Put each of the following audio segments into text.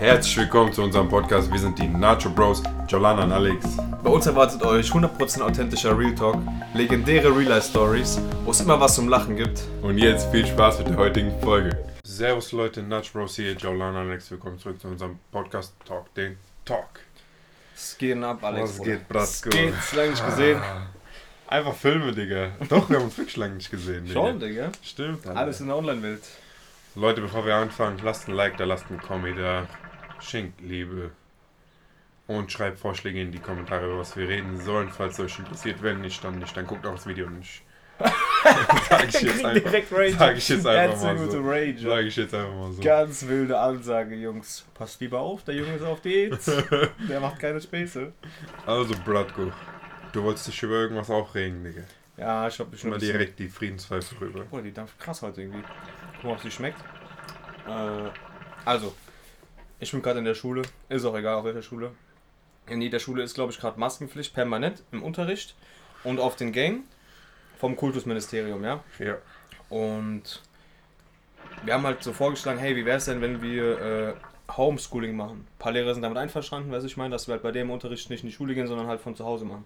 Herzlich willkommen zu unserem Podcast. Wir sind die Nacho Bros, Jolana und Alex. Bei uns erwartet euch 100% authentischer Real Talk, legendäre Real Life Stories, wo es immer was zum Lachen gibt. Und jetzt viel Spaß mit der heutigen Folge. Servus Leute, Nacho Bros hier, Jolana und Alex. Willkommen zurück zu unserem Podcast Talk, den Talk. Es geht ab, Alex. Was geht, Bratsko? Es geht, ist lange nicht gesehen. Einfach Filme, Digga. Doch, wir haben uns wirklich lange nicht gesehen, Digga. Schon, Digga. Stimmt. Alter. Alles in der Online-Welt. Leute, bevor wir anfangen, lasst ein Like da, lasst einen Kommi da, schenkt Liebe und schreibt Vorschläge in die Kommentare, über was wir reden sollen, falls euch interessiert. Wenn nicht, dann nicht. Dann guckt auch das Video nicht. Sag ich jetzt einfach, Direkt Rage. sag ich jetzt einfach Ganz mal so. Rage. Sag ich jetzt einfach mal so. Ganz wilde Ansage, Jungs. Passt lieber auf, der Junge ist auf Diät. der macht keine Späße. Also, Bratko, du wolltest dich über irgendwas aufregen, Digga. Ja, ich hab mich schon Mal direkt die Friedenspfeife rüber. Boah, die dampft krass heute irgendwie. Guck mal, ob sie schmeckt. Äh, also, ich bin gerade in der Schule. Ist auch egal, auf welcher Schule. In jeder Schule ist, glaube ich, gerade Maskenpflicht permanent im Unterricht und auf den Gang vom Kultusministerium, ja. Ja. Und wir haben halt so vorgeschlagen, hey, wie wäre es denn, wenn wir äh, Homeschooling machen? Ein paar Lehrer sind damit einverstanden, weiß ich meine, dass wir halt bei dem Unterricht nicht in die Schule gehen, sondern halt von zu Hause machen.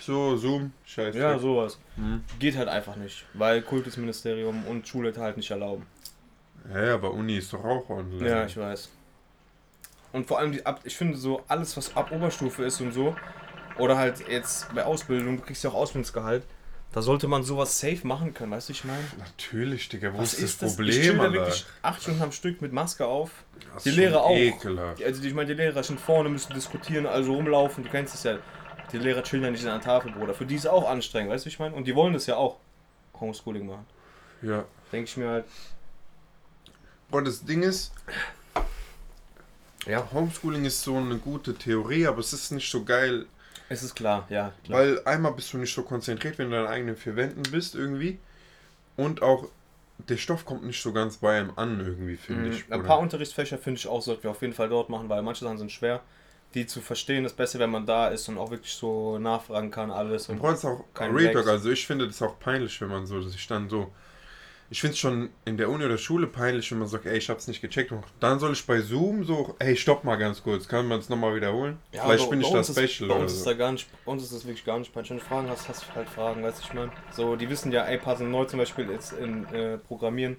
So, Zoom, scheiße. Ja, sowas. Hm. Geht halt einfach nicht, weil Kultusministerium und Schule halt nicht erlauben. Ja, ja, aber Uni ist doch auch online. Ja, ich weiß. Und vor allem, die, ab, ich finde so, alles was ab Oberstufe ist und so, oder halt jetzt bei Ausbildung, du kriegst ja auch Ausbildungsgehalt, da sollte man sowas safe machen können, weißt du, ich meine? Natürlich, Digga, wo Was ist das Ich chill Problem, da Alter? wirklich acht Stunden am Stück mit Maske auf. Das die ist Lehrer auch. Ekelhaft. Also ich meine, die Lehrer sind vorne, müssen diskutieren, also rumlaufen, du kennst es ja. Die Lehrer chillen ja nicht an der Tafel, Bruder. Für die ist es auch anstrengend, weißt du, ich meine? Und die wollen das ja auch, Homeschooling machen. Ja. Denke ich mir halt, Boah, das Ding ist, ja, Homeschooling ist so eine gute Theorie, aber es ist nicht so geil, es ist klar, ja, klar. weil einmal bist du nicht so konzentriert, wenn du in deinen eigenen vier Wänden bist irgendwie und auch der Stoff kommt nicht so ganz bei einem an irgendwie, finde ich. Mhm. Ein paar Unterrichtsfächer finde ich auch, sollten wir auf jeden Fall dort machen, weil manche Sachen sind schwer. Die zu verstehen ist besser, wenn man da ist und auch wirklich so nachfragen kann, alles. Und Und ist auch kein Real Talk, also ich finde das auch peinlich, wenn man so sich dann so. Ich finde es schon in der Uni oder Schule peinlich, wenn man sagt, ey, ich hab's nicht gecheckt. Und dann soll ich bei Zoom so, ey, stopp mal ganz kurz, kann man es nochmal wiederholen? ja, Vielleicht bei- bin ich bei da uns ist- special Bei oder uns ist so. da gar nicht, bei uns ist das wirklich gar nicht peinlich. Wenn du Fragen hast, hast du halt Fragen, weißt du, ich meine. So, die wissen ja, ey, passen neu zum Beispiel jetzt in äh, Programmieren.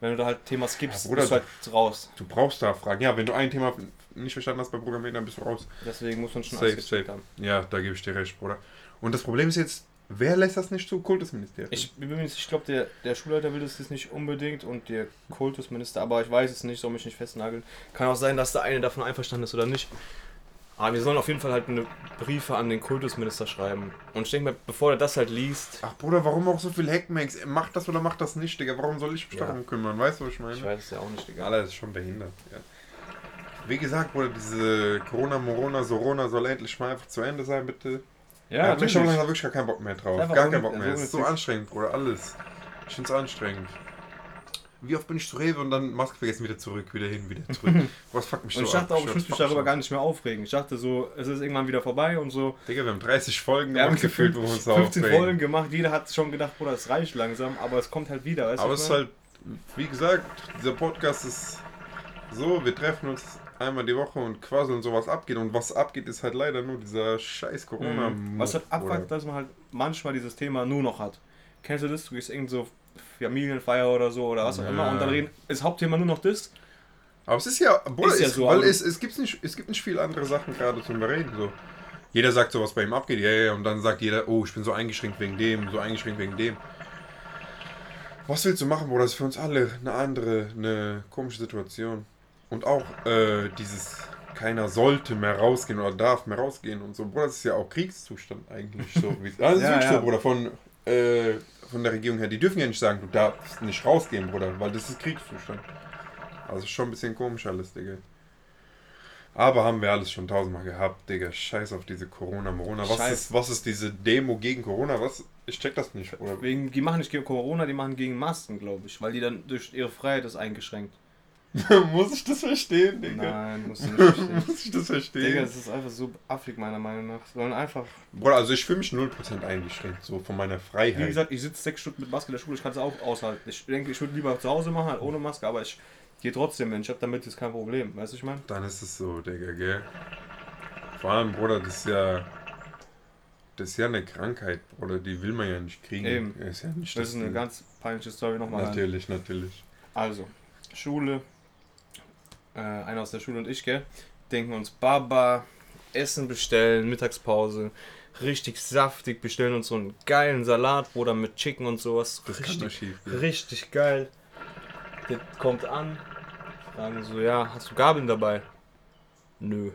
Wenn du da halt Thema skippst, Ja, bist du halt raus. Du brauchst da Fragen. Ja, wenn du ein Thema nicht verstanden hast beim Programmieren, dann bist du raus. Deswegen muss man schon Safe, safe. haben. Ja, da gebe ich dir recht, Bruder. Und das Problem ist jetzt, wer lässt das nicht zu? Kultusministerium. Ich, ich glaube, der, der Schulleiter will das jetzt nicht unbedingt und der Kultusminister, aber ich weiß es nicht, soll mich nicht festnageln. Kann auch sein, dass der eine davon einverstanden ist oder nicht. Aber wir sollen auf jeden Fall halt eine Briefe an den Kultusminister schreiben. Und ich denke mal, bevor er das halt liest, Ach Bruder, warum auch so viel Hackmax? Macht das oder macht das nicht, Digga? Warum soll ich mich Ja. darum kümmern? Weißt du, was ich meine? ich weiß es ja auch nicht, egal. Alter, das ist schon behindert. Ja. Wie gesagt, Bruder, diese Corona, Morona, Sorona soll endlich mal einfach zu Ende sein, bitte. Ja, ich habe langsam wirklich gar keinen Bock mehr drauf. Gar keinen Bock mehr. Es ist so anstrengend, Bruder, alles. Ich find's anstrengend. Wie oft bin ich zu Rewe und dann Maske vergessen, wieder zurück, wieder hin, wieder zurück. Was fuckt mich Und so ich dachte ab? auch, ich muss mich darüber gar nicht mehr aufregen. Ich dachte so, es ist irgendwann wieder vorbei und so. Digga, wir haben 30 Folgen Wir haben gemacht, gefühlt, wo wir uns da 15 aufregen. Folgen gemacht, jeder hat schon gedacht, Bruder, es reicht langsam, aber es kommt halt wieder? Aber es ist halt, wie gesagt, dieser Podcast ist so, wir treffen uns einmal die Woche und quasseln so was abgeht. Und was abgeht, ist halt leider nur dieser scheiß corona Mhm. Was halt abfuckt, dass man halt manchmal dieses Thema nur noch hat. Kennst du das? Du gehst irgend so Familienfeier oder so oder was auch Ja. immer und dann reden, ist Hauptthema nur noch das. Aber es ist ja, Bruder, Ist ja es, so, weil aber- es, es, gibt nicht, es gibt nicht viele andere Sachen gerade zum Bereden. So. Jeder sagt so, was bei ihm abgeht, ja, ja, und dann sagt jeder, oh, ich bin so eingeschränkt wegen dem, so eingeschränkt wegen dem. Was willst du machen, Bruder? Das ist für uns alle eine andere, eine komische Situation. Und auch äh, dieses, keiner sollte mehr rausgehen oder darf mehr rausgehen und so. Bruder, das ist ja auch Kriegszustand eigentlich so. Wie, also das ist Ja, ja. so, Bruder, von, äh, von der Regierung her. Die dürfen ja nicht sagen, du darfst nicht rausgehen, Bruder, weil das ist Kriegszustand. Also schon ein bisschen komisch alles, Digga. Aber haben wir alles schon tausendmal gehabt, Digga. Scheiß auf diese Corona-Morona. Was Scheiß. ist, was ist diese Demo gegen Corona? Was? Ich check das nicht, Bruder. Wegen, die machen nicht gegen Corona, die machen gegen Masken, glaube ich, weil die dann durch ihre Freiheit ist eingeschränkt. Muss ich das verstehen, Digga? Nein, musst du nicht verstehen. Muss ich das verstehen? Digga, das ist einfach so affig meiner Meinung nach. Sollen einfach. Bruder, also ich fühle mich 0% eingeschränkt, so von meiner Freiheit. Wie gesagt, ich sitze sechs Stunden mit Maske in der Schule, ich kann es auch aushalten. Ich denke, ich würde lieber zu Hause machen, halt ohne Maske, aber ich Geht trotzdem, Mensch, ich hab damit jetzt kein Problem, weißt du, ich meine? Dann ist es so, Digga, gell? Vor allem, Bruder, das ist ja. Das ist ja eine Krankheit, Bruder, die will man ja nicht kriegen. Eben. Das ist ja nicht Das ist eine ganz peinliche Story nochmal. Natürlich, natürlich. Also, Schule, äh, einer aus der Schule und ich, gell, denken uns, Baba, Essen bestellen, Mittagspause, richtig saftig, bestellen uns so einen geilen Salat, Bruder, mit Chicken und sowas. Das richtig, schief gehen. richtig geil. Der kommt an, fragen so, ja, hast du Gabeln dabei? Nö.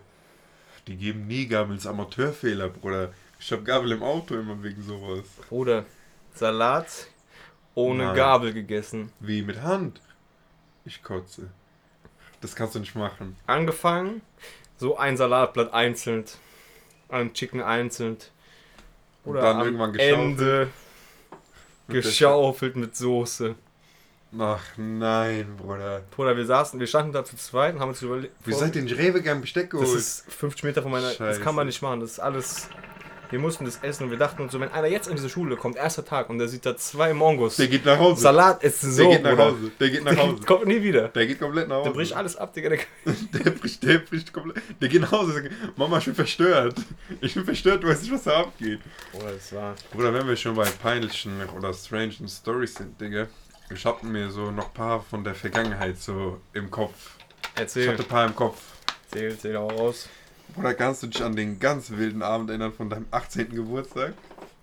Die geben nie Gabel, das ist Amateurfehler, Bruder. Ich hab Gabel im Auto immer wegen sowas. Bruder, Salat ohne Nein. Gabel gegessen. Wie mit Hand. Ich kotze. Das kannst du nicht machen. angefangen, so ein Salatblatt einzeln, ein Chicken einzeln. Und dann am irgendwann geschaufelt. Ende geschaufelt mit Soße. Ach nein, Bruder. Bruder, wir saßen, wir standen da zu zweit und haben uns überlegt. Wie seid ihr in Rewe gern Besteck Das geholt? ist 50 Meter von meiner. Das Scheiße. kann man nicht machen. Das ist alles. Wir mussten das essen und wir dachten uns so, wenn einer jetzt in diese Schule kommt, erster Tag und der sieht da zwei Mongos, Der geht nach Hause. Salat essen so, der geht nach Bruder. Hause. Der geht nach Der Hause. kommt nie wieder. Der geht komplett nach Hause. Der bricht alles ab, Digga. Der Der bricht, der bricht komplett. Der geht nach Hause Mama, ich bin verstört. Ich bin verstört, du weißt nicht, was da abgeht. Bruder, das war. Bruder, wenn wir schon bei peinlichen oder strangen Stories sind, Digga. Ich hab mir so noch ein paar von der Vergangenheit so im Kopf. Ich Erzähl, hatte ein paar im Kopf. erzähl, erzähl auch raus. Bruder, kannst du dich an den ganz wilden Abend erinnern von deinem 18. Geburtstag?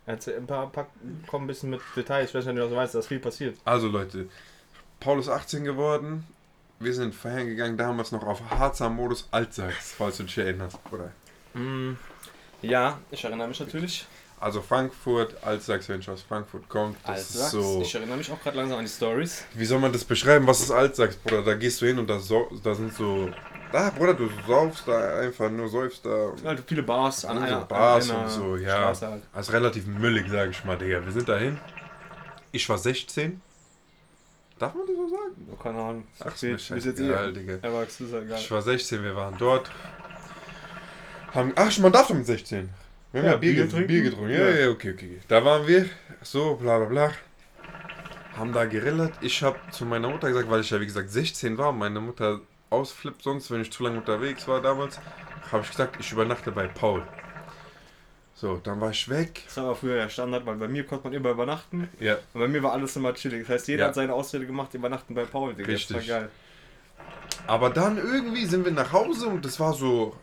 Erzähl, ein paar, paar, komm ein bisschen mit Details. Ich weiß nicht, ob du weißt, dass viel passiert. Also Leute, Paul ist 18 geworden. Wir sind feiern gegangen, damals noch auf Harzer Modus Altsachs, falls du dich erinnerst, Bruder. Mm, ja, ich erinnere mich natürlich. Also Frankfurt, Altsachs, wenn ich aus Frankfurt komme, das ist so... Ich erinnere mich auch gerade langsam an die Stories. Wie soll man das beschreiben? Was ist Altsachs, Bruder? Da gehst du hin und da, so, da sind so... Da, Bruder, du saufst da einfach, nur säufst da. Halt viele Bars an So einer, Bars an einer und so, ja. Straße halt. Also relativ müllig, sag ich mal, Digga. Wir sind dahin. Ich war 16. Darf man das so sagen? Keine Ahnung. Ach, ist mir scheißegal, eh Digga. erwachsen, ist ja egal. Ich war 16, wir waren dort. Haben, ach, man darf doch mit 16. Wir haben Ja, ja, Bier, Bier Bier, trinken. Bier getrunken. Ja, Ja. ja, okay, okay. Da waren wir, so, bla bla bla. Haben da gerillet. Ich habe zu meiner Mutter gesagt, weil ich ja wie gesagt 16 war, meine Mutter ausflippt sonst, wenn ich zu lange unterwegs war damals, habe ich gesagt, ich übernachte bei Paul. So, dann war ich weg. Das war früher ja Standard, weil bei mir konnte man immer übernachten. Ja, Und bei mir war alles immer chillig. Das heißt, jeder Ja. hat seine Ausrede gemacht, übernachten bei Paul, Digga. Das Richtig. war geil. aber dann irgendwie sind wir nach Hause und das war so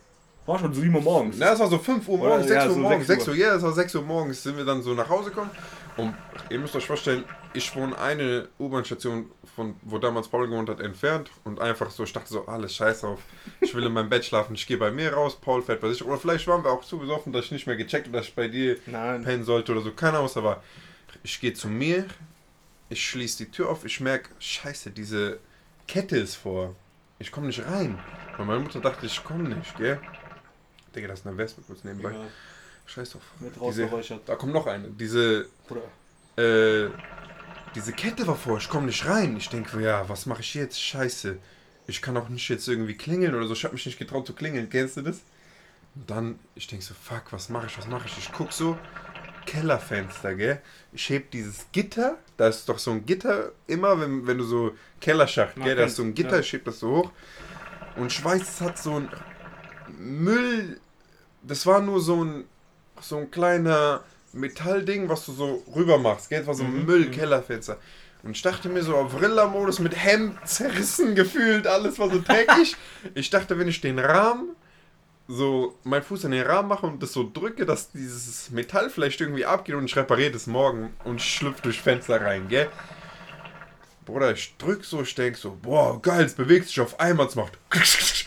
War schon 7 Uhr morgens. Na, es war so 5 Uhr Oder, morgens, 6 ja, Uhr so morgens, 6 6 Uhr, ja, es war 6 Uhr morgens, sind wir dann so nach Hause gekommen. Und ihr müsst euch vorstellen, ich wohne eine U-Bahn-Station von wo damals Paul gewohnt hat, entfernt. Und einfach so, ich dachte so, alles scheiß auf. Ich will in meinem Bett schlafen, ich gehe bei mir raus, Paul fährt bei sich. Oder vielleicht waren wir auch zu besoffen, dass ich nicht mehr gecheckt habe, dass ich bei dir Nein. pennen sollte oder so. Keine Ahnung, aber ich gehe zu mir, ich schließe die Tür auf, ich merke, scheiße, diese Kette ist vor. Ich komme nicht rein. Und meine Mutter dachte, ich komme nicht, gell? Digga, das ist eine Wespe kurz nebenbei. Ja, Scheiß drauf. mit rausgeräuchert. da kommt noch eine. Diese, äh, diese Kette war vor, ich komme nicht rein. Ich denke, ja, was mache ich jetzt? Scheiße. Ich kann auch nicht jetzt irgendwie klingeln oder so. Ich habe mich nicht getraut zu klingeln. Kennst du das? Und dann, ich denke so, fuck, was mache ich, was mache ich? Ich guck so, Kellerfenster, gell? Ich heb dieses Gitter, da ist doch so ein Gitter immer, wenn, wenn du so Kellerschacht, gell? Da ist so ein Gitter, ja. ich heb das so hoch. Und ich weiß, es hat so ein Müll. Das war nur so ein, so ein kleiner Metallding, was du so rüber machst, gell? Das war so ein Mhm, Müll-Kellerfenster. Und ich dachte mir so auf Rilla-Modus mit Hemd zerrissen gefühlt, alles war so dreckig. ich dachte, wenn ich den Rahmen so meinen Fuß in den Rahmen mache und das so drücke, dass dieses Metall vielleicht irgendwie abgeht und ich repariere das morgen und schlüpfe durch Fenster rein, gell? Bruder, ich drück so, ich denk so, boah, geil, es bewegt sich auf einmal, es macht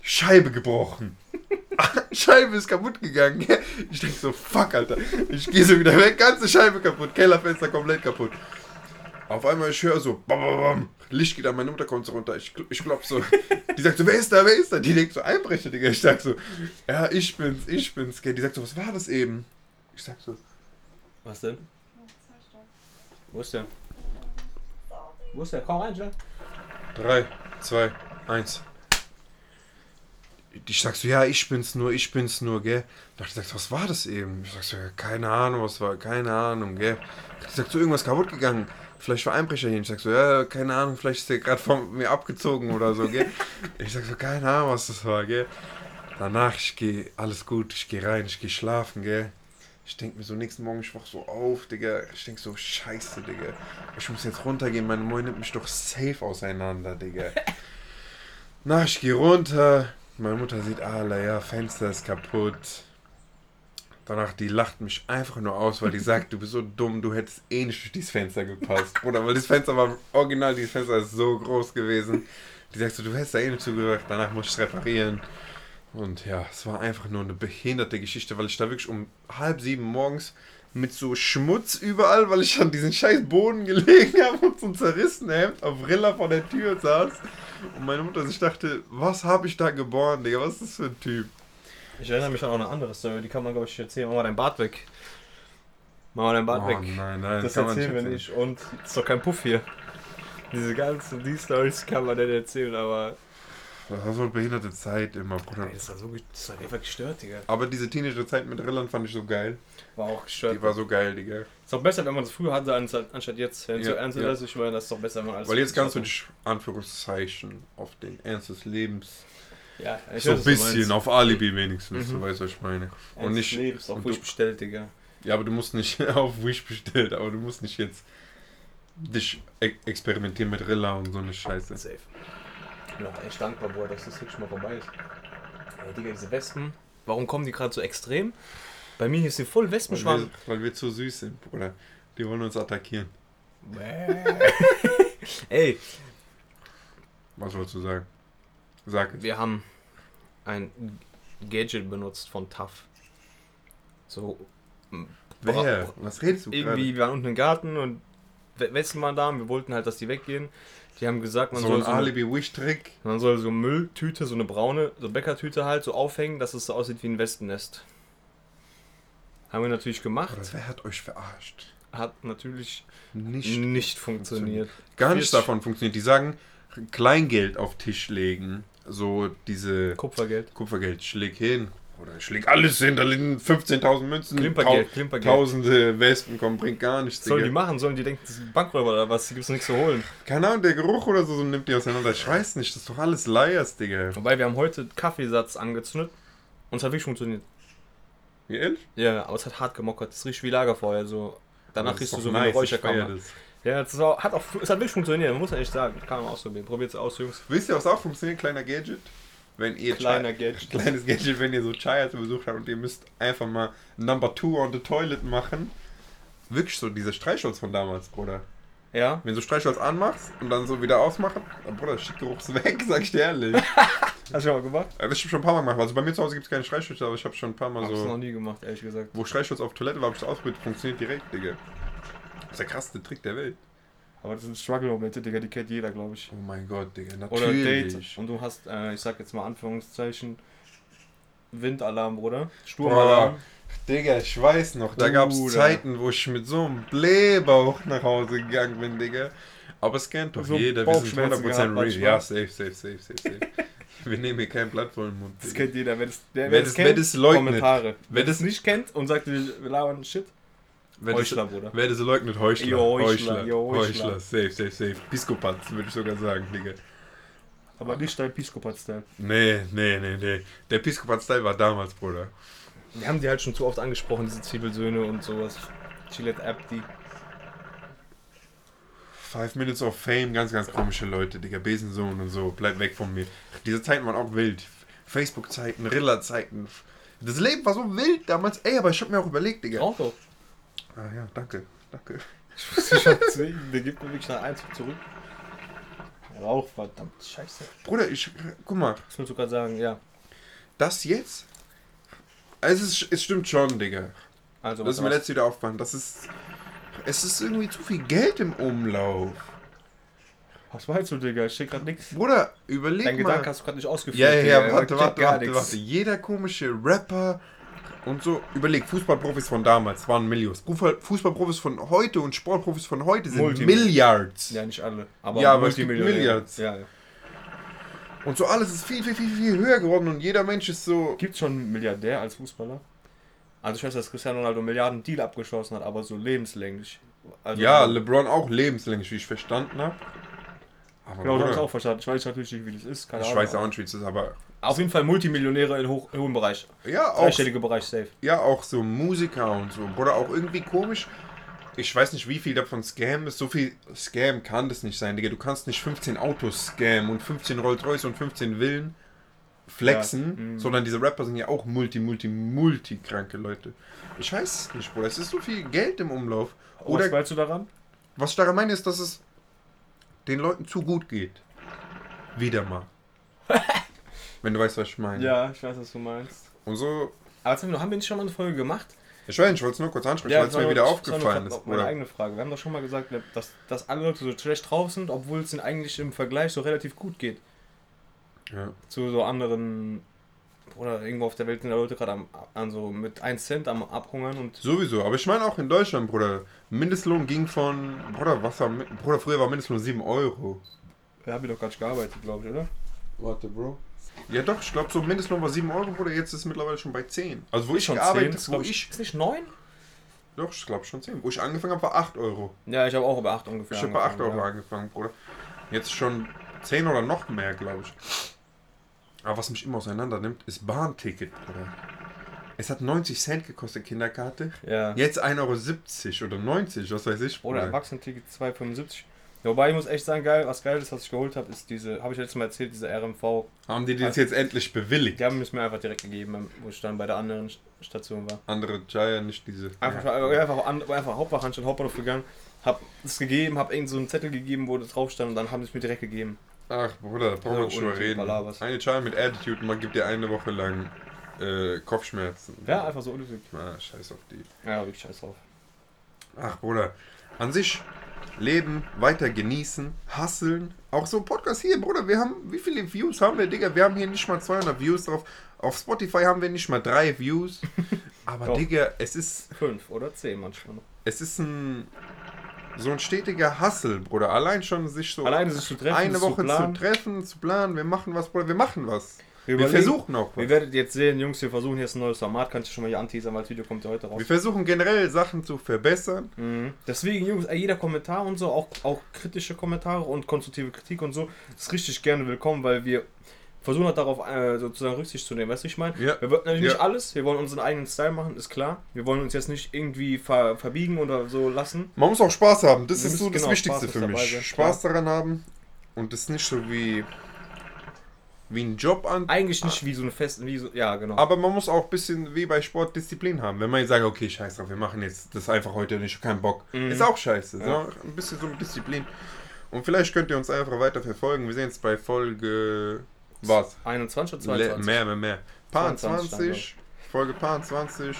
Scheibe gebrochen. Scheibe ist kaputt gegangen? Ich denk so, fuck, Alter. Ich gehe so wieder weg, ganze Scheibe kaputt, Kellerfenster komplett kaputt. Auf einmal, ich höre so, bam, bam, bam. Licht geht an, meine Mutter kommt so runter, ich, ich klopf so. Die sagt so, wer ist da, wer ist da? Die denkt so, Einbrecher, Digga. Ich sag so, ja, ich bin's, ich bin's, gell. Die sagt so, was war das eben? Ich sag so, Was denn? Wo ist der? Wo ist der? Komm rein, schnell. 3, 2, 1. Ich sag so, ja, ich bin's nur, ich bin's nur, gell. Ich sag so, was war das eben? Ich sag so, ja, keine Ahnung, was war, keine Ahnung, gell. Die sagt so, irgendwas kaputt gegangen. vielleicht war Einbrecher hier. Ich sag so, ja, keine Ahnung, vielleicht ist der gerade von mir abgezogen oder so, gell. Ich sag so, keine Ahnung, was das war, gell. Danach, ich gehe, alles gut, ich gehe rein, ich gehe schlafen, gell. Ich denke mir so, nächsten Morgen, ich wach so auf, Digga. Ich denke so, scheiße, Digga. Ich muss jetzt runtergehen, meine Mutter nimmt mich doch safe auseinander, Digga. Na, ich gehe runter. Meine Mutter sieht, alle, ja, Fenster ist kaputt. Danach, die lacht mich einfach nur aus, weil die sagt, du bist so dumm, du hättest eh nicht durch dieses Fenster gepasst. Oder weil das Fenster war original, dieses Fenster ist so groß gewesen. Die sagt so, du hättest da eh nicht zugehört, danach muss ich es reparieren. Und ja, es war einfach nur eine behinderte Geschichte, weil ich da wirklich um halb sieben morgens mit so Schmutz überall, weil ich an diesen scheiß Boden gelegen habe und so ein zerrissenen Hemd auf Rilla vor der Tür saß. Und meine Mutter sich dachte, was habe ich da geboren, Digga, was ist das für ein Typ? Ich erinnere mich an auch eine andere Story, die kann man, glaube ich, erzählen. Mach mal dein Bart weg. Mach mal dein Bart Oh weg. nein, nein, das erzählen wir nicht. Und es ist doch kein Puff hier. Diese ganzen, die Stories kann man nicht erzählen, aber. Das war so eine behinderte Zeit immer, Bruder. Ey, das war so das war einfach gestört, Digga. Aber diese Teenager-Zeit mit Rillern fand ich so geil. War auch gestört. Die war so geil, Digga. ist doch besser, wenn man es früher hatte, anstatt, jetzt. Wenn Ja, so ernst ja. ist, ich meine, das ist doch besser, wenn man alles. Weil jetzt kannst du dich, Anführungszeichen, auf den Ernst des Lebens, Ja, ich so ein bisschen, auf Alibi wenigstens, Mhm. du weißt, was ich meine. Und Ernst nicht, Lebens, auf Wish bestellt, Digga. ja, aber du musst nicht auf Wish bestellt, aber du musst nicht jetzt dich e experimentieren mit Rilla und so eine Scheiße. Safe. Ich bin auch echt dankbar, Bruder, dass das wirklich mal vorbei ist. Ey, Digga, diese Wespen, warum kommen die gerade so extrem? Bei mir hier ist hier voll Weil Wespenschwarm. wir, weil wir zu süß sind, Bruder. Die wollen uns attackieren. Ey, Was wolltest du sagen? Sag es. wir haben ein Gadget benutzt von TAF. So, Wer? Was redest du irgendwie, wir waren unten im Garten und We- Wespen waren da und wir wollten halt, dass die weggehen. Die haben gesagt, man So soll ein so eine, Alibi-Wish-Trick. man soll so Mülltüte, so eine braune, so Bäckertüte halt so aufhängen, dass es so aussieht wie ein Wespennest. Haben wir natürlich gemacht. Oder wer hat euch verarscht? Hat natürlich Nicht. nicht funktioniert. Gar nichts 40 davon funktioniert. Die sagen, Kleingeld auf Tisch legen. So diese Kupfergeld. Kupfergeld, ich leg hin. Oder ich leg alles hin, da liegen 15.000 Münzen. Klimpergeld, Klimpergeld. Tausende Wespen kommen, bringt gar nichts. Sollen die machen? Sollen die denken, das ist ein Bankräuber oder was? Hier gibt's nichts zu holen. Keine Ahnung, der Geruch oder so, so nimmt die auseinander. Ich weiß nicht, das ist doch alles Liars, Digga. Wobei wir haben heute Kaffeesatz angezündet und es hat wirklich funktioniert. Wie ehrlich? Ja, aber es hat hart gemockert. Es riecht wie Lagerfeuer. So. Danach Das riechst du so wie eine nice, ich Räucherkammer. das. Ja, es war- hat auch, es hat wirklich funktioniert, muss man echt sagen. Kann man ausprobieren. Probiert es aus, Jungs. Wisst ihr, was auch funktioniert? Kleiner Gadget. Wenn ihr Kleiner Chai- Gadget. Kleines Gadget, wenn ihr so Chaya zu Besuch habt und ihr müsst einfach mal Number Two on the Toilet machen. Wirklich so diese Streichholz von damals, Bruder. Ja. Wenn du Streichholz anmachst und dann so wieder ausmachen, dann, Bruder, der Schickgeruch ist weg, sag ich dir ehrlich. Hast du schon mal gemacht? Aber das hab ich schon ein paar Mal gemacht. Also bei mir zu Hause gibt es keine Streichhölzer, aber ich habe schon ein paar Mal Hab's noch so. nie gemacht, ehrlich gesagt. Wo Streichholz auf Toilette war, habe ich das ausprobiert. Funktioniert direkt, Digga. Das ist der krasseste Trick der Welt. Aber das sind Struggle-Momente, Digga, die kennt jeder, glaube ich. Oh mein Gott, Digga, Oder natürlich. Date und du hast, äh, ich sag jetzt mal Anführungszeichen, Windalarm, Bruder. Boah, Sturmalarm. Digga, ich weiß noch, da gab es. Zeiten, wo ich mit so einem Blähbauch nach Hause gegangen bin, Digga. Aber es kennt doch So jeder, wir sind Bauchschmerzen 100% gehabt real. manchmal. Ja, safe, safe, safe, safe, safe. wir nehmen hier kein Blatt vor den Mund. Das kennt jeder. Wer das, der, Wer das- wer das leugnet. Kommentare. Wer Wer das nicht kennt und sagt, wir wir labern Shit, Wer das, Heuchler, Bruder. wer das leugnet, Heuchler. Jo, Heuchler, jo, Heuchler. Heuchler. Safe, safe, safe. Piskopatz, würde ich sogar sagen, Digga. Aber nicht dein Piscopat-Style. Nee, nee, nee, nee. Der Piskopat-Style war damals, Bruder. Wir haben die halt schon zu oft angesprochen, diese Zwiebelsöhne und sowas. Gillette Abdi. Five Minutes of Fame, ganz, ganz komische Leute, Digga. Besensohn und so, bleib weg von mir. Diese Zeiten waren auch wild. Facebook-Zeiten, Rilla-Zeiten. Das Leben war so wild damals. Ey, aber ich hab mir auch überlegt, Digga. Auch doch. Ah ja, danke, danke. Ich muss dich schon zwingen, der gibt mir wirklich nach eins zurück. Rauch, verdammt, scheiße. Bruder, ich, guck mal, willst du gerade sagen? Ja. das jetzt? Also es, ist, es stimmt schon, Digga. Also, Das ist mir letztes wieder aufgefallen. Das ist, es ist irgendwie zu viel Geld im Umlauf. Was meinst du, Digga? Ich steht gerade nix. Bruder, überleg Dein mal. Gedanke hast du gerade nicht ausgeführt. Ja, ja, ja, Ich warte, warte, warte, warte. Jeder komische Rapper und so. Überleg, Fußballprofis von damals waren Millions. Fußball- Fußballprofis von heute und Sportprofis von heute sind Multimil- Milliards. Ja, nicht alle. Aber, Ja, aber es gibt. Milliards. Ja, ja. Und so alles ist viel, viel, viel, viel höher geworden und jeder Mensch ist so. Gibt es schon einen Milliardär als Fußballer? Also ich weiß, dass Cristiano Ronaldo einen Milliarden Deal abgeschlossen hat, aber so lebenslänglich. Also, Ja, LeBron auch lebenslänglich, wie ich verstanden habe. Aber Genau, das habe ich auch verstanden. Ich weiß natürlich nicht, wie das ist. Keine ich Ahnung. weiß auch nicht, wie es ist, aber Auf jeden Fall Multimillionäre in hoch, hohem Bereich. ja, auch, Dreistellige Bereich safe. ja, auch so Musiker und so. Bruder, auch irgendwie komisch. Ich weiß nicht, wie viel davon Scam ist. So viel Scam kann das nicht sein, Digga. Du kannst nicht 15 Autos scammen und 15 Rolls-Royce und 15 Villen flexen, Ja, mhm. sondern diese Rapper sind ja auch multi, multi, multi kranke Leute. Ich weiß es nicht, Bruder. Es ist so viel Geld im Umlauf. Oder Was Oder meinst du daran? was ich daran meine, ist, dass es den Leuten zu gut geht. Wieder mal. Wenn du weißt, was ich meine. Ja, ich weiß, was du meinst. Und so, Aber haben wir, haben wir nicht schon mal eine Folge gemacht? ich weiß nicht, ich wollte es nur kurz ansprechen, weil es mir wieder aufgefallen nur ist. Meine Oder? eigene Frage. Wir haben doch schon mal gesagt, dass, dass alle Leute so schlecht drauf sind, obwohl es ihnen eigentlich im Vergleich so relativ gut geht. Ja. Zu so anderen. Oder irgendwo auf der Welt sind da Leute gerade am, an so mit 1 Cent am Abhungern und. Sowieso, aber ich meine auch in Deutschland, Bruder. Mindestlohn ging von, Bruder, was war, Bruder, früher war Mindestlohn 7 Euro. Wir haben hier doch gar nicht gearbeitet, glaube ich, oder? Warte, Bro. Ja doch, ich glaube so Mindestlohn war 7 Euro, Bruder, jetzt ist es mittlerweile schon bei 10. Also wo ich Schon gearbeitet, 10, ist, wo glaub ich, Ist nicht 9? doch, ich glaube schon 10. Wo ich angefangen habe, war 8 Euro. Ja, ich habe auch über 8 ungefähr. Ich habe bei 8 angefangen, Euro ja. angefangen, Bruder. Jetzt schon 10 oder noch mehr, glaube ich. Aber was mich immer auseinander nimmt, ist Bahnticket, Bruder. Es hat 90 Cent gekostet, Kinderkarte. Ja. Jetzt 1,70 Euro oder 90, was weiß ich. Oder Bruder. Erwachsenenticket 2,75. Wobei ich muss echt sagen, geil, was geil ist, was ich geholt habe, ist diese, habe ich letztes Mal erzählt, diese RMV. Haben die das jetzt endlich bewilligt? Die haben es mir einfach direkt gegeben, wo ich dann bei der anderen Station war. Andere Jaya, nicht diese. Einfach, einfach, an, einfach Hauptwachanstalt, Hauptbahnhof gegangen, hab es gegeben, hab irgend so einen Zettel gegeben, wo das drauf stand und dann haben sie es mir direkt gegeben. Ach, Bruder, da brauchen wir Ja, nicht drüber reden. Balabas. Eine Jaya mit Attitude, man gibt dir eine Woche lang äh, Kopfschmerzen. Ja, einfach so unnötig. Ah, scheiß auf die. Ja, wirklich scheiß drauf. Ach, Bruder. An sich leben, weiter genießen, hasseln. Auch so ein Podcast hier, Bruder. Wir haben, wie viele Views haben wir, Digga? Wir haben hier nicht mal 200 Views drauf. Auf Spotify haben wir nicht mal drei Views. Aber, Doch. Digga, es ist, Fünf oder zehn manchmal noch. es ist ein, so ein stetiger Hassel, Bruder. Allein schon sich so Alleine sich zu treffen, eine zu Woche zu, planen. treffen, zu planen. Wir machen was, Bruder. Wir machen was. Wir, überlegen- versuchen auch was. Ihr werdet jetzt sehen, Jungs, wir versuchen jetzt ein neues Format. Kannst du schon mal hier anteasern, weil das Video kommt ja heute raus. Wir versuchen generell Sachen zu verbessern. Mhm. Deswegen, Jungs, jeder Kommentar und so, auch, auch kritische Kommentare und konstruktive Kritik und so, ist richtig gerne willkommen, weil wir versuchen halt darauf äh, sozusagen Rücksicht zu nehmen. Weißt du, ich meine? Ja. Wir wollen natürlich Ja. nicht alles, wir wollen unseren eigenen Style machen, ist klar. Wir wollen uns jetzt nicht irgendwie ver verbiegen oder so lassen. Man muss auch Spaß haben. Das Wir ist so das genau, Wichtigste für dabei mich. sein, Spaß daran haben und das nicht so wie, wie ein Job an. Eigentlich nicht wie so eine feste, wie so, ja, genau. Aber man muss auch ein bisschen wie bei Sport Disziplin haben. Wenn man jetzt sagt, okay, scheiß drauf, wir machen jetzt das einfach heute nicht, kein Bock. Mhm. Ist auch scheiße. Ja. So, ein bisschen so mit Disziplin. Und vielleicht könnt ihr uns einfach weiter verfolgen. Wir sehen jetzt bei Folge. Was? 21 oder Le 22? mehr, mehr, mehr. Paar 22 dann, 20, Folge Paar 20.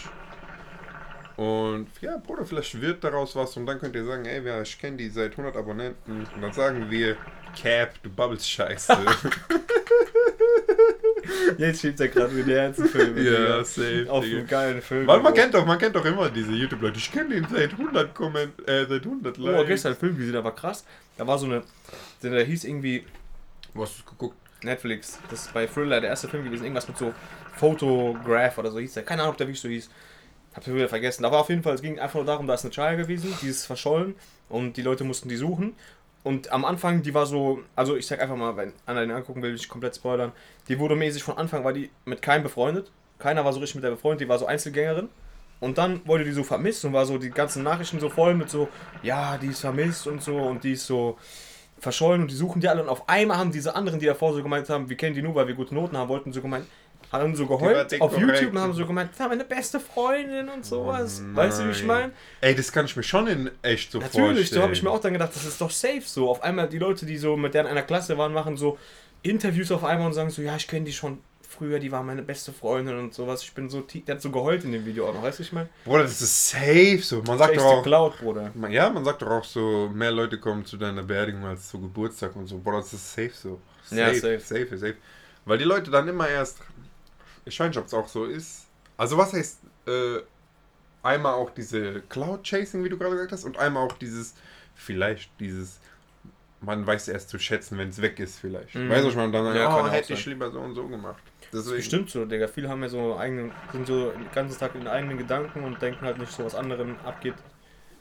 Und ja, Bruder, vielleicht wird daraus was und dann könnt ihr sagen, ey, ja, ich kenne die seit 100 Abonnenten. Und dann sagen wir, Cap, du babbelst scheiße. Jetzt steht ja gerade mit der ganzen Filme. ja, safe. Auf einem geilen Film. Weil man kennt doch, man kennt doch immer diese YouTube-Leute. Ich kenne den seit 100 Komment, äh, seit 100 Oh, Likes. gestern einen Film gesehen, der war krass. Da war so eine, der, hieß irgendwie Wo hast du geguckt? Netflix. Das ist bei Thriller der erste Film gewesen. Irgendwas mit so Photograph oder so hieß der. Keine Ahnung, ob der wirklich so hieß. Hab's wieder vergessen. Aber auf jeden Fall, es ging einfach nur darum, da ist eine Child gewesen, die ist verschollen und die Leute mussten die suchen. Und am Anfang, die war so, also ich sag einfach mal, wenn einer den angucken will, will ich komplett spoilern. Die wurde mäßig von Anfang, war die mit keinem befreundet. Keiner war so richtig mit der befreundet, die war so Einzelgängerin. Und dann wurde die so vermisst und war so die ganzen Nachrichten so voll mit so, ja, die ist vermisst und so und die ist so verschollen und die suchen die alle. Und auf einmal haben diese anderen, die davor so gemeint haben, wir kennen die nur, weil wir gute Noten haben wollten, so gemeint, haben so geheult auf. YouTube und haben so gemeint, das war meine beste Freundin und sowas. Oh weißt du, wie ich meine? Ey, das kann ich mir schon in echt so Natürlich, vorstellen. so habe ich mir auch dann gedacht, das ist doch safe so. Auf einmal die Leute, die so mit der in einer Klasse waren, machen so Interviews auf einmal und sagen so, ja, ich kenne die schon früher, die war meine beste Freundin und sowas. Ich bin so, tie- der hat so geheult in dem Video auch noch, weißt du, ich meine? Bruder, das ist safe so. Man sagt doch auch, Cloud, Bruder. Man- Ja, man sagt doch auch so, mehr Leute kommen zu deiner Beerdigung als zu Geburtstag und so. Boah, das ist safe so. Ja, safe. safe, safe. Weil die Leute dann immer erst, nicht, ob es auch so ist. Also was heißt, äh, einmal auch diese Cloud-Chasing, wie du gerade gesagt hast, und einmal auch dieses, vielleicht dieses, man weiß erst zu schätzen, wenn es weg ist vielleicht. Mhm. Weißt du, man dann Ja, oh, hätte ich lieber so und so gemacht. Deswegen, Bestimmt so, Digga. Viele haben ja so eigenen, sind so den ganzen Tag in eigenen Gedanken und denken halt nicht so, was anderen abgeht.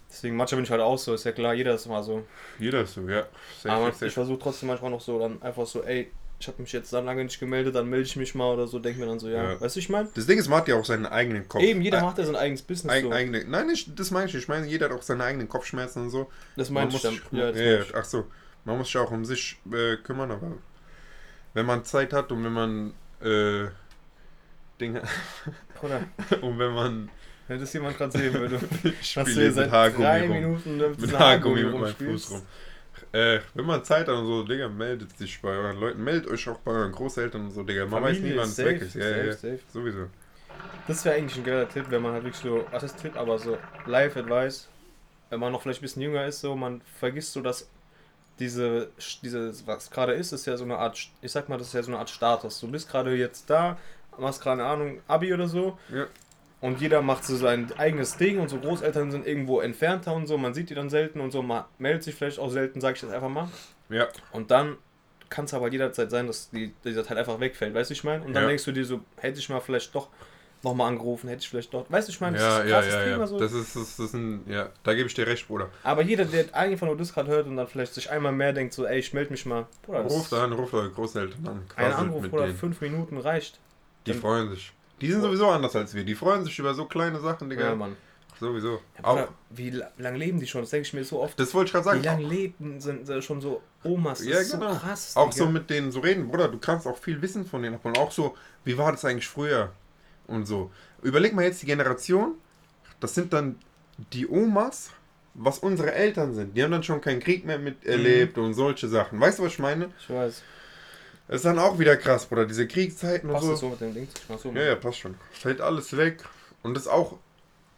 Deswegen, manchmal bin ich halt auch so, ist ja klar, jeder ist mal so. Jeder ist so, ja. Safe, Aber safe. ich versuche trotzdem manchmal noch so, dann einfach so, ey, ich habe mich jetzt dann lange nicht gemeldet, dann melde ich mich mal oder so, denke mir dann so, ja. Ja. Weißt du, ich meine? Das Ding ist, man hat ja auch seinen eigenen Kopf. Eben, jeder Ei- macht ja sein eigenes Business eig- so. eigene, Nein, nicht, das meine ich nicht. Ich meine, jeder hat auch seine eigenen Kopfschmerzen und so. Das meine ich dann. Ja, das ja, ich. ach so. Man muss sich auch um sich äh, kümmern, aber wenn man Zeit hat und wenn man äh, Dinge Bruder, und wenn man wenn das jemand gerade sehen würde. ich Hast du hier seit drei. Minuten mit, Haargummi mit meinem. Fuß rum. Äh, wenn man Zeit hat und so, Digga, meldet sich bei euren Leuten, meldet euch auch bei euren Großeltern und so, Digga. Man weiß nie, Familie, wann es safe, weg ist. Ja, ja, ja. safe, safe. Sowieso. Das wäre eigentlich ein geiler Tipp, wenn man halt wirklich so, was ist Tipp, aber so Live-Advice, wenn man noch vielleicht ein bisschen jünger ist, so, man vergisst so, dass diese, diese was gerade ist, ist ja so eine Art, ich sag mal, das ist ja so eine Art Status. Du bist gerade jetzt da, machst gerade, eine Ahnung, Abi oder so, Ja. Und jeder macht so sein eigenes Ding und so Großeltern sind irgendwo entfernter und so, man sieht die dann selten und so, man meldet sich vielleicht auch selten, sag ich das einfach mal. Ja. Und dann kann es aber jederzeit sein, dass die, dieser Teil einfach wegfällt, weißt du, ich meine? Und dann Ja. denkst du dir so, hätte ich mal vielleicht doch nochmal angerufen, hätte ich vielleicht doch, weißt du, ich meine, das Ja, ist ein krasses ja, Thema ja. so. Das ist, das, das ist ein, ja, da gebe ich dir recht, Bruder. aber jeder, der einfach nur das gerade hört und dann vielleicht sich einmal mehr denkt, so, ey, ich melde mich mal, Bruder, das Ruft an, ruft eure Großeltern an. ein Anruf, Bruder, denen. fünf Minuten reicht. Die freuen sich. Die sind sowieso anders als wir. Die freuen sich über so kleine Sachen, Digga. Ja, Mann. Sowieso. Ja, auch, Bruder, wie la- lange leben die schon? Das denke ich mir so oft. das wollte ich gerade sagen. Wie lange leben sind sie schon so Omas? Das Ja, ist genau. so krass. Auch Digga. so mit denen so reden, Bruder, du kannst auch viel Wissen von denen abholen. Auch so, wie war das eigentlich früher? Und so. Überleg mal jetzt die Generation, das sind dann die Omas, was unsere Eltern sind. Die haben dann schon keinen Krieg mehr miterlebt Mhm. und solche Sachen. Weißt du, was ich meine? Ich weiß. Das ist dann auch wieder krass, Bruder, diese Kriegszeiten und Passt so. das so mit dem Ding? Ich so. Ja, ja, passt schon. Fällt alles weg. Und das ist auch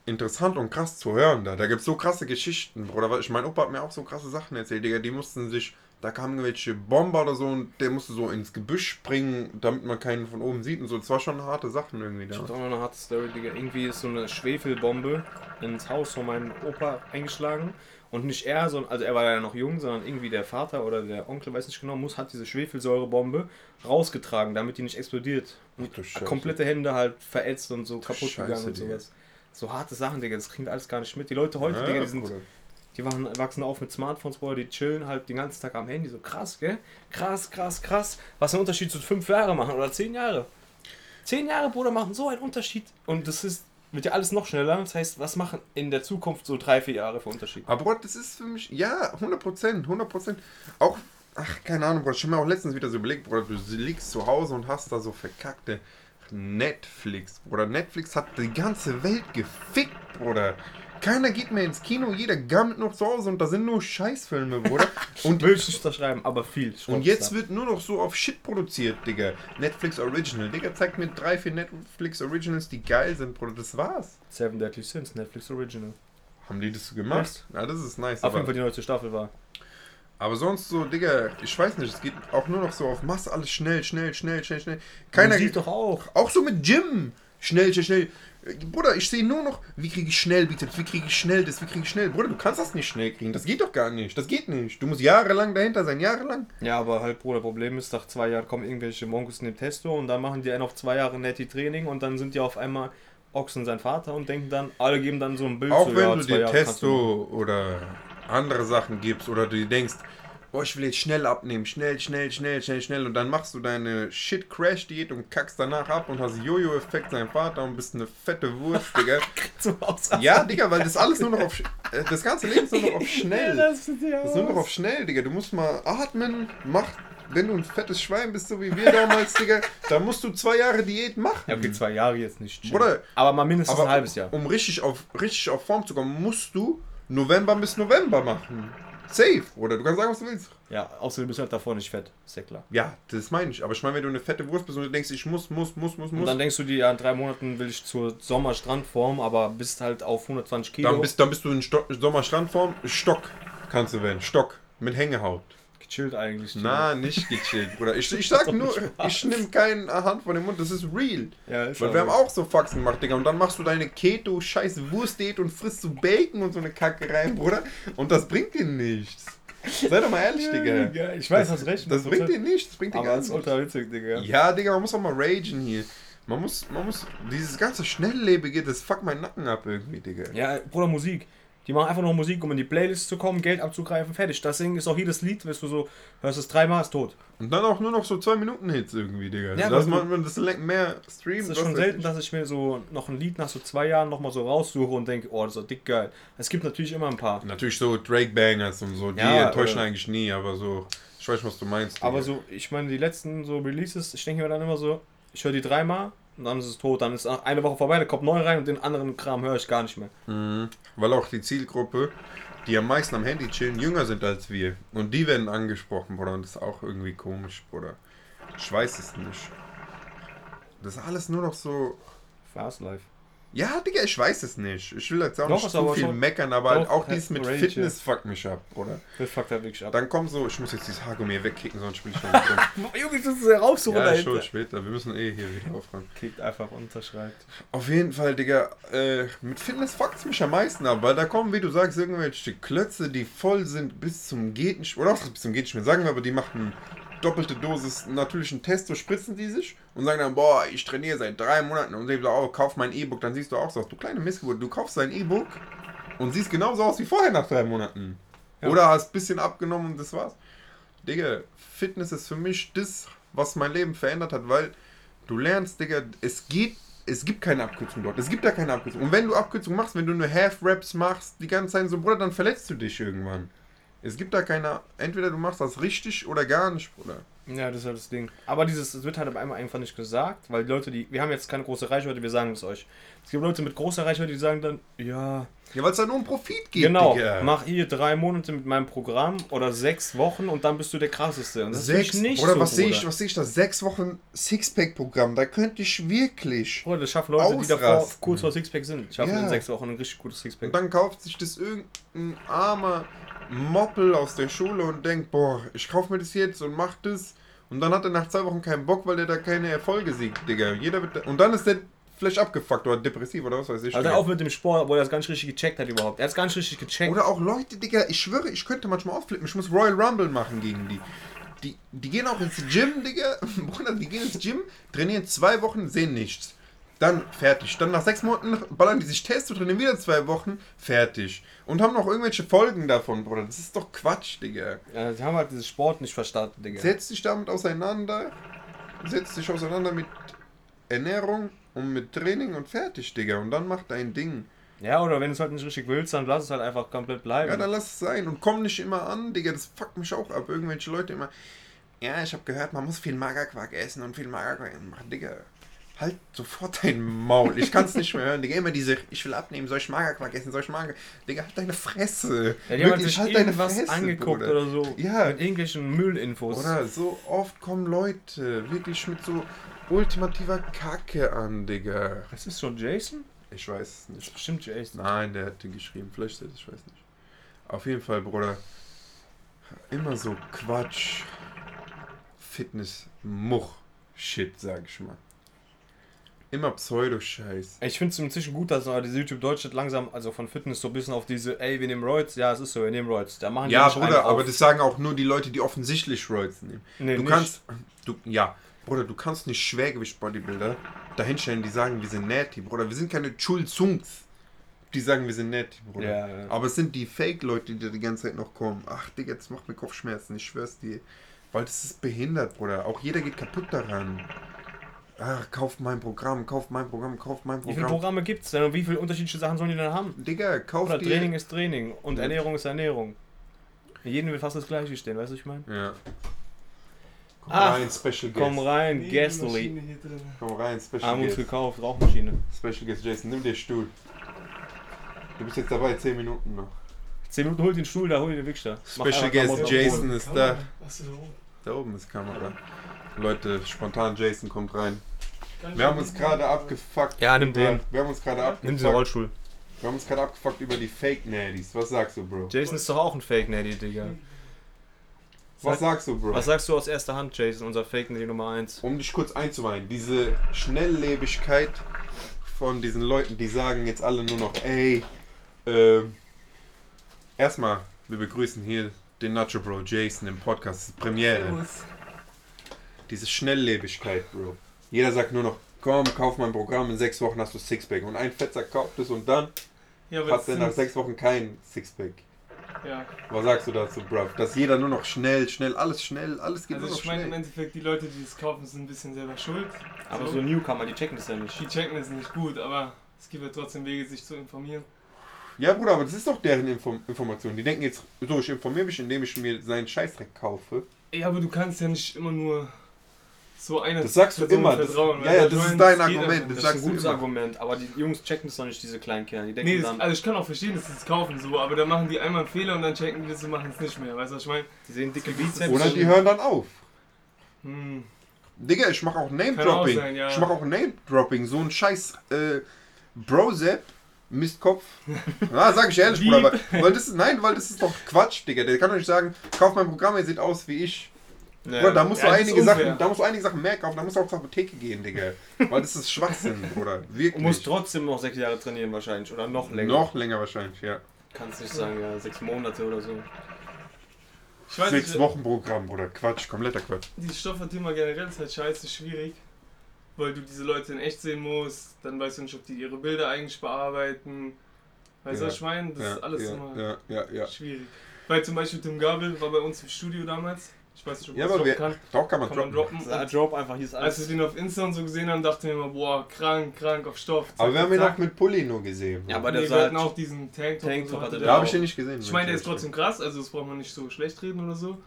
interessant und krass zu hören da. Da gibt es so krasse Geschichten, Bruder. Ich mein Opa hat mir auch so krasse Sachen erzählt, Digga. Die mussten sich, da kamen irgendwelche Bomber oder so und der musste so ins Gebüsch springen, damit man keinen von oben sieht und so. Das war schon harte Sachen irgendwie Ich da. hab auch noch eine harte Story, Digga. Irgendwie ist so eine Schwefelbombe ins Haus von meinem Opa eingeschlagen. Und nicht er, sondern, also er war ja noch jung, sondern irgendwie der Vater oder der Onkel, weiß nicht genau, muss, hat diese Schwefelsäurebombe rausgetragen, damit die nicht explodiert. Und komplette Hände halt verätzt und so kaputt Scheiße, gegangen und sowas. So harte Sachen, Digga, das kriegt alles gar nicht mit. Die Leute heute, Ja, Digga, die sind die waren, wachsen auf mit Smartphones, Bruder, die chillen halt den ganzen Tag am Handy. So krass, gell? Krass, krass, krass. Was ein Unterschied zu fünf Jahre machen oder zehn Jahre. Zehn Jahre, Bruder, machen so einen Unterschied. Und das ist, wird ja alles noch schneller. Das heißt, was machen in der Zukunft so drei, vier Jahre für Unterschied? Aber das ist für mich, ja, 100 Prozent, 100 Prozent. Auch, ach, keine Ahnung, Bruder. Ich hab mir auch letztens wieder so überlegt, Bruder, du liegst zu Hause und hast da so verkackte Netflix, Bruder. Netflix hat die ganze Welt gefickt, Bruder. Keiner geht mehr ins Kino, jeder gammelt noch zu Hause und da sind nur Scheißfilme, Bruder. Und, Will ich nicht unterschreiben, aber viel. Und jetzt da. wird nur noch so auf Shit produziert, Digga. Netflix Original. Digga, zeigt mir drei, vier Netflix Originals, die geil sind, Bruder. Das war's. Seven Deadly Sins, Netflix Original. Haben die das so gemacht? Ja, das ist nice. Auf jeden Fall die neueste Staffel war. Aber sonst so, Digga, ich weiß nicht, es geht auch nur noch so auf Masse, alles schnell, schnell, schnell, schnell, schnell. Keiner sieht doch auch. Auch so mit Gym. Schnell, schnell, schnell. Bruder, ich sehe nur noch, wie kriege ich schnell Bizeps, wie kriege ich schnell das, wie kriege ich schnell. Bruder, du kannst das nicht schnell kriegen. Das geht doch gar nicht. Das geht nicht. Du musst jahrelang dahinter sein, jahrelang. Ja, aber halt, Bruder, Problem ist, nach zwei Jahren kommen irgendwelche Monkus in den Testo und dann machen die einen auf zwei Jahre netti Training und dann sind die auf einmal Ochsen sein Vater und denken dann, alle geben dann so ein Bild Auch so, wenn ja, du dir Jahre Testo oder andere Sachen gibst oder du denkst, boah, ich will jetzt schnell abnehmen, schnell, schnell, schnell, schnell, schnell und dann machst du deine Shit-Crash-Diät und kackst danach ab und hast Jojo-Effekt sein Vater und bist eine fette Wurst, Digga. zum Ausrasten. Ja, Digga, weil das alles nur noch auf. Äh, Das ganze Leben ist nur noch auf schnell. das ist nur noch auf schnell, Digga. Du musst mal atmen, mach. Wenn du ein fettes Schwein bist, so wie wir damals, Digga, dann musst du zwei Jahre Diät machen. Ja, okay, zwei Jahre jetzt nicht. chill. Bruder, aber mal mindestens Aber ein halbes Jahr. um richtig auf, richtig auf Form zu kommen, musst du November bis November machen. Safe. Oder du kannst sagen, was du willst. Ja, außerdem bist du halt davor nicht fett. Ist ja klar. Ja, das meine ich. Aber ich meine, wenn du eine fette Wurst bist und du denkst, ich muss, muss, muss, muss, Und muss, dann denkst du dir, ja, in drei Monaten will ich zur Sommerstrandform, aber bist halt auf 120 Kilo. dann bist, dann bist du in Sto Sommerstrandform. Stock kannst du werden. Stock. Mit Hängehaut. Gechillt eigentlich. Na, nicht gechillt, Bruder. Ich, ich sag nur, ich nehme keine Hand von dem Mund, das ist real. Ja, ist Weil wir haben auch so Faxen gemacht, Digga. Und dann machst du deine Keto, scheiß Wurstdiät und frisst so Bacon und so eine Kacke rein, Bruder. Und das bringt dir nichts. Sei doch mal ehrlich, Digga. Ja, ich weiß, das, hast recht. Das bringt dir nichts. Das bringt dir gar das ist nichts. ultra witzig, Digga. Ja, Digga, man muss auch mal ragen hier. Man muss, man muss, dieses ganze Schnelllebige, das fuckt meinen Nacken ab irgendwie, Digga. Ja, Bruder, Musik. Die machen einfach nur Musik, um in die Playlist zu kommen, Geld abzugreifen, fertig. Deswegen ist auch jedes Lied, weißt du so, hörst es dreimal, ist tot. Und dann auch nur noch so 2 Minuten Hits irgendwie, Digga. Ja, das aber- macht man das mehr Stream. Es ist schon selten, ich. dass ich mir so noch ein Lied nach so zwei Jahren nochmal so raussuche und denke, oh, das ist dick geil. Es gibt natürlich immer ein paar. Natürlich so Drake Bangers und so, die Ja, enttäuschen äh, eigentlich nie, aber so, ich weiß, was du meinst. Digga. Aber so, ich meine, die letzten so Releases, ich denke mir dann immer so, ich höre die dreimal und dann ist es tot. Dann ist eine Woche vorbei, da kommt neu rein und den anderen Kram höre ich gar nicht mehr. Mhm. Weil auch die Zielgruppe, die am meisten am Handy chillen, jünger sind als wir. Und die werden angesprochen, Bruder. Und das ist auch irgendwie komisch, Bruder. Ich weiß es nicht. Das ist alles nur noch so. Fast Life. Ja, Digga, ich weiß es nicht. Ich will jetzt auch Doch, nicht zu aber viel schon- meckern, aber halt auch dies mit Range, Fitness fuckt mich ab, Bruder. Das fuckt halt wirklich ab. Dann kommt so, ich muss jetzt dieses Haargummi wegkicken, sonst spiele ich nicht rum. Junge, ich muss es Ja, dahinter. schon später. Wir müssen eh hier wieder aufräumen. Kickt einfach unterschreibt. Auf jeden Fall, Digga, äh, mit Fitness fuckt's mich am meisten ab, weil da kommen, wie du sagst, irgendwelche Klötze, die voll sind bis zum geht nicht, oder auch bis zum geht nicht mehr, sagen wir aber, die machen doppelte Dosis natürlichen Testo, spritzen die sich und sagen dann, boah, ich trainiere seit drei Monaten und sie sagen, oh, kauf mein E-Book, dann siehst du auch so aus, du kleine Missgeburt, du kaufst dein E-Book und siehst genauso aus wie vorher nach drei Monaten. Ja. Oder hast ein bisschen abgenommen und das war's. Digga, Fitness ist für mich das, was mein Leben verändert hat, weil du lernst, Digga, es geht, es gibt keine Abkürzung dort. Es gibt da keine Abkürzung. Und wenn du Abkürzung machst, wenn du nur Half-Raps machst, die ganze Zeit so, Bruder, dann verletzt du dich irgendwann. Es gibt da keine, entweder du machst das richtig oder gar nicht, Bruder. Ja, das ist halt das Ding. Aber dieses, es wird halt auf einmal einfach nicht gesagt, weil die Leute, die, wir haben jetzt keine große Reichweite, wir sagen es euch. Es gibt Leute mit großer Reichweite, die sagen dann, ja, Ja, weil es da nur um Profit geht, genau, Digga. mach hier drei Monate mit meinem Programm oder sechs Wochen und dann bist du der krasseste. Und das Sechs, ist nicht oder so, was sehe ich, was sehe ich da? Sechs Wochen Sixpack-Programm, da könnte ich wirklich. Bruder, das schaffen Leute, die davor Ausrasten. kurz vor Sixpack sind. Schaffen Ja. in sechs Wochen ein richtig gutes Sixpack. Und dann kauft sich das irgendein armer Moppel aus der Schule und denkt, boah, ich kauf mir das jetzt und mach das. Und dann hat er nach zwei Wochen keinen Bock, weil der da keine Erfolge sieht, Digga. Jeder wird, und dann ist der vielleicht abgefuckt oder depressiv oder was weiß ich. Also auch mit dem Sport, wo er das nicht richtig gecheckt hat überhaupt. Er hat es nicht richtig gecheckt. Oder auch Leute, Digga, ich schwöre, ich könnte manchmal ausflippen. Ich muss Royal Rumble machen gegen die. Die, die gehen auch ins Gym, Digga. Bruder, die gehen ins Gym, trainieren zwei Wochen, sehen nichts. Dann fertig. Dann nach sechs Monaten ballern die sich Tests und trainieren wieder zwei Wochen, fertig. Und haben noch irgendwelche Folgen davon, Bruder. Das ist doch Quatsch, Digga. Ja, sie haben halt diesen Sport nicht verstanden, Digga. Setz dich damit auseinander. Setz dich auseinander mit Ernährung und mit Training und fertig, Digga. Und dann mach dein Ding. Ja, oder wenn du es halt nicht richtig willst, dann lass es halt einfach komplett bleiben. Ja, dann lass es sein und komm nicht immer an, Digga, das fuckt mich auch ab. Irgendwelche Leute immer, ja, ich habe gehört, man muss viel Magerquark essen und viel Magerquark machen. Digga, halt sofort dein Maul. Ich kann es nicht mehr hören. Digga, immer diese, ich will abnehmen, soll ich Magerquark essen, soll ich Mager... Digga, halt deine Fresse. ja, die Wirklich, sich halt deine Fresse, angeguckt Bruder. oder so. Ja. Mit irgendwelchen Müllinfos. Oder so oft kommen Leute wirklich mit so ultimativer Kacke an, Digga. Das ist schon Jason? Ich weiß es Das ist nicht. bestimmt Jason. Nein, der hat den geschrieben. Vielleicht ist ich weiß nicht. Auf jeden Fall, Bruder. Immer so Quatsch. Fitness, Much, Shit, sag ich mal. Immer Pseudo-Scheiß. Ich finde es inzwischen gut, dass äh, diese YouTube Deutschland langsam, also von Fitness so ein bisschen auf diese, ey, wir nehmen Roids, ja, es ist so, wir nehmen Roids. Da machen die Ja, Bruder, aber das sagen auch nur die Leute, die offensichtlich Roids nehmen. Nee, du nicht. kannst, du, ja, Bruder, du kannst nicht Schwergewicht-Bodybuilder dahinstellen, die sagen, wir sind Natty, Bruder. Wir sind keine Chul-Zungs, die sagen, wir sind Natty, Bruder. Ja, ja. Aber es sind die Fake-Leute, die da die ganze Zeit noch kommen. Ach, Digga, das macht mir Kopfschmerzen, ich schwör's dir. Weil das ist behindert, Bruder. Auch jeder geht kaputt daran. Ach, kauft mein Programm, kauft mein Programm, kauft mein Wie viele Programm. Programme gibt es denn und wie viele unterschiedliche Sachen sollen die denn haben? Digga, kauft Oder. Training ist Training und Ja. Ernährung ist Ernährung. Jedem will fast das gleiche stehen, weißt du, was ich meine? Ja. Komm Ach, rein, Special Guest. Komm rein, Nee. Komm rein, Special Haben uns Guest. gekauft, Rauchmaschine. Special Guest Jason, nimm dir Stuhl. Du bist jetzt dabei, 10 Minuten noch. 10 Minuten, hol den Stuhl da, hol den Wichser. Special Guest. Jason ist da. Was ist da oben? Da oben ist Kamera. Leute, spontan Jason kommt rein. Wir haben uns gerade abgefuckt. Ja, nimm über- den. Wir haben uns gerade Nimm diesen abgefuckt. Rollstuhl. Wir haben uns gerade abgefuckt über die Fake Naddies. Was sagst du, Bro? Jason ist doch auch ein Fake Neddy, Digga. Was sagst du, Bro? Was sagst du aus erster Hand, Jason, unser Fake Neddy Nummer 1? Um dich kurz einzuweihen, diese Schnelllebigkeit von diesen Leuten, die sagen jetzt alle nur noch, ey, ähm, erstmal, wir begrüßen hier den Nacho Bro Jason im Podcast, das ist Premiere. Diese Schnelllebigkeit, Bro. Jeder sagt nur noch, komm, kauf mein Programm, in sechs Wochen hast du Sixpack. Und ein Fetzer kauft es und dann Ja, hat das er nach sechs Wochen kein Sixpack. Ja. Was sagst du dazu, bruv? Dass jeder nur noch schnell, schnell, alles schnell, alles geht Also nur noch ich meine im schnell. Endeffekt, die Leute, die es kaufen, sind ein bisschen selber schuld. Aber so Newcomer, die checken das ja nicht. Die checken es nicht gut, aber es gibt ja trotzdem Wege, sich zu informieren. Ja, Bruder, aber das ist doch deren Inform Information. Die denken jetzt, so, ich informiere mich, indem ich mir seinen Scheißdreck kaufe. Ja, aber du kannst ja nicht immer nur so eine Das sagst du Person immer, das- vertrauen. ja, ja, das ist dein Argument, das. Das ist ein gutes. Argument, aber die Jungs checken das noch nicht, diese kleinen Kinder. Die denken Nee, das, dann, also ich kann auch verstehen, dass sie es kaufen so, aber dann machen die einmal einen Fehler und dann checken die das und machen es nicht mehr. Weißt du, was ich meine? die sehen dicke Bizeps. Oder die hören dann auf. Hm. Digga, ich mache auch Name-Dropping. ja. Ich mache auch Name-Dropping. So ein scheiß äh, Brozep, Mistkopf. Ja, sag ich ehrlich, Bruder. Weil, weil das nein, weil das ist doch Quatsch, Digga. Der kann doch nicht sagen, kauf mein Programm, ihr seht aus wie ich. Ja. Bruder, da musst Ja, du einige unfair. Sachen, da musst du einige Sachen mehr kaufen, da musst du auch zur Apotheke gehen, Digga. Weil das ist Schwachsinn, Bruder. Du Wirklich. musst trotzdem noch sechs Jahre trainieren wahrscheinlich. Oder noch länger. Noch länger wahrscheinlich, ja. Kannst nicht sagen, ja, sechs Monate oder so. Ich weiß Sechs nicht, Wochen Programm, Bruder. Quatsch, kompletter Quatsch. dieses Stoffthema generell ist halt scheiße schwierig, weil du diese Leute in echt sehen musst, dann weißt du nicht, ob die ihre Bilder eigentlich bearbeiten. Weißt du, Ja. was ich meine? Das ja, ist alles ja, immer ja, ja, ja. schwierig. Weil zum Beispiel Tim Gabel war bei uns im Studio damals. Ich weiß nicht, ob Ja, man aber das wir, droppen kann. doch kann man Kann man droppen. droppen. Ja, Und Drop einfach, hier ist als wir alles. den auf Insta und so gesehen haben, dachten wir immer, boah, krank, krank auf Stoff. Zack, Aber wir haben ihn auch mit Pulli nur gesehen. Ja, aber der nee, sah wir hatten halt- auch diesen Tanktop. Tanktop hatte der Da habe ich ihn nicht gesehen. Ich meine, der ist trotzdem krass, also das braucht man nicht so schlecht reden oder so.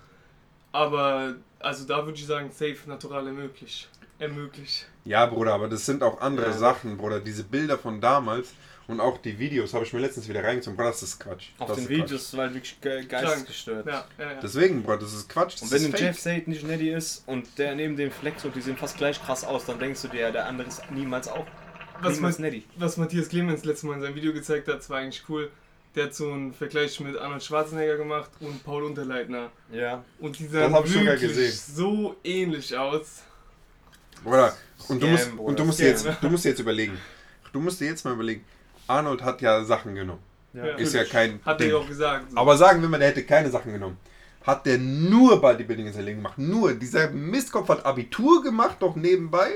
Aber, also da würde ich sagen, safe, natural ermöglicht. Ermöglicht. Ja, Bruder, aber das sind auch andere Ja. Sachen, Bruder. Diese Bilder von damals und auch die Videos habe ich mir letztens wieder reingezogen. Bruder, das ist Quatsch. Auf das den ist Videos war halt wirklich ge geistesgestört. Ja, ja, ja. Quatsch. Deswegen, Bruder, das ist Quatsch. Das Und wenn ein. Jeff Sate nicht Neddy ist und der neben dem Flex und die sehen fast gleich krass aus, dann denkst du dir, der andere ist niemals auch was, niemals Ma Neddy. was Matthias Clemens letztes Mal in seinem Video gezeigt hat, das war eigentlich cool. Der hat so einen Vergleich mit Arnold Schwarzenegger gemacht und Paul Unterleitner. Ja. Und die sahen wirklich gesehen. so ähnlich aus. Bruder, und du musst, Bruder, und du musst, Scam. jetzt, du musst dir jetzt überlegen. Du musst dir jetzt mal überlegen. Arnold hat ja Sachen genommen. Ja. Ist ja kein Hat er auch gesagt. So. Aber sagen wir mal, der hätte keine Sachen genommen. Hat der nur Bodybuilding in sein Leben gemacht. Nur. Dieser Mistkopf hat Abitur gemacht, doch nebenbei.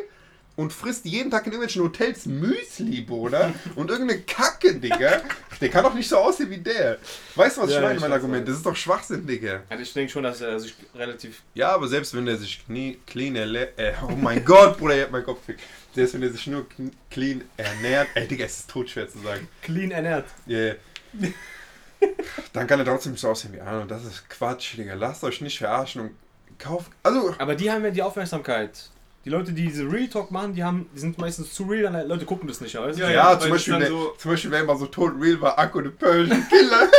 Und frisst jeden Tag in irgendwelchen Hotels Müsli, Bruder. und irgendeine Kacke, Digga. Der kann doch nicht so aussehen wie der. Weißt du, was Ja, ich meine, ich mein Argument? Das ist doch Schwachsinn, Digga. Also ich denke schon, dass er sich relativ. Ja, aber selbst wenn der sich clean ernährt. Äh, oh mein Gott, Bruder, ich hab meinen Kopf fick. Selbst wenn der sich nur clean ernährt. Ey, Digga, es ist totschwer zu sagen. Clean ernährt. Yeah. Dann kann er trotzdem so aussehen wie Arnold. Das ist Quatsch, Digga. Lasst euch nicht verarschen und kauft. Also, Aber die haben ja die Aufmerksamkeit. Die Leute, die diese Real Talk machen, die haben, die sind meistens zu real, dann Leute gucken das nicht, weißt? Ja, ja, ja, zum, Beispiel, wer, so- zum Beispiel, wer immer so tot real war, Akku the Persian Killer.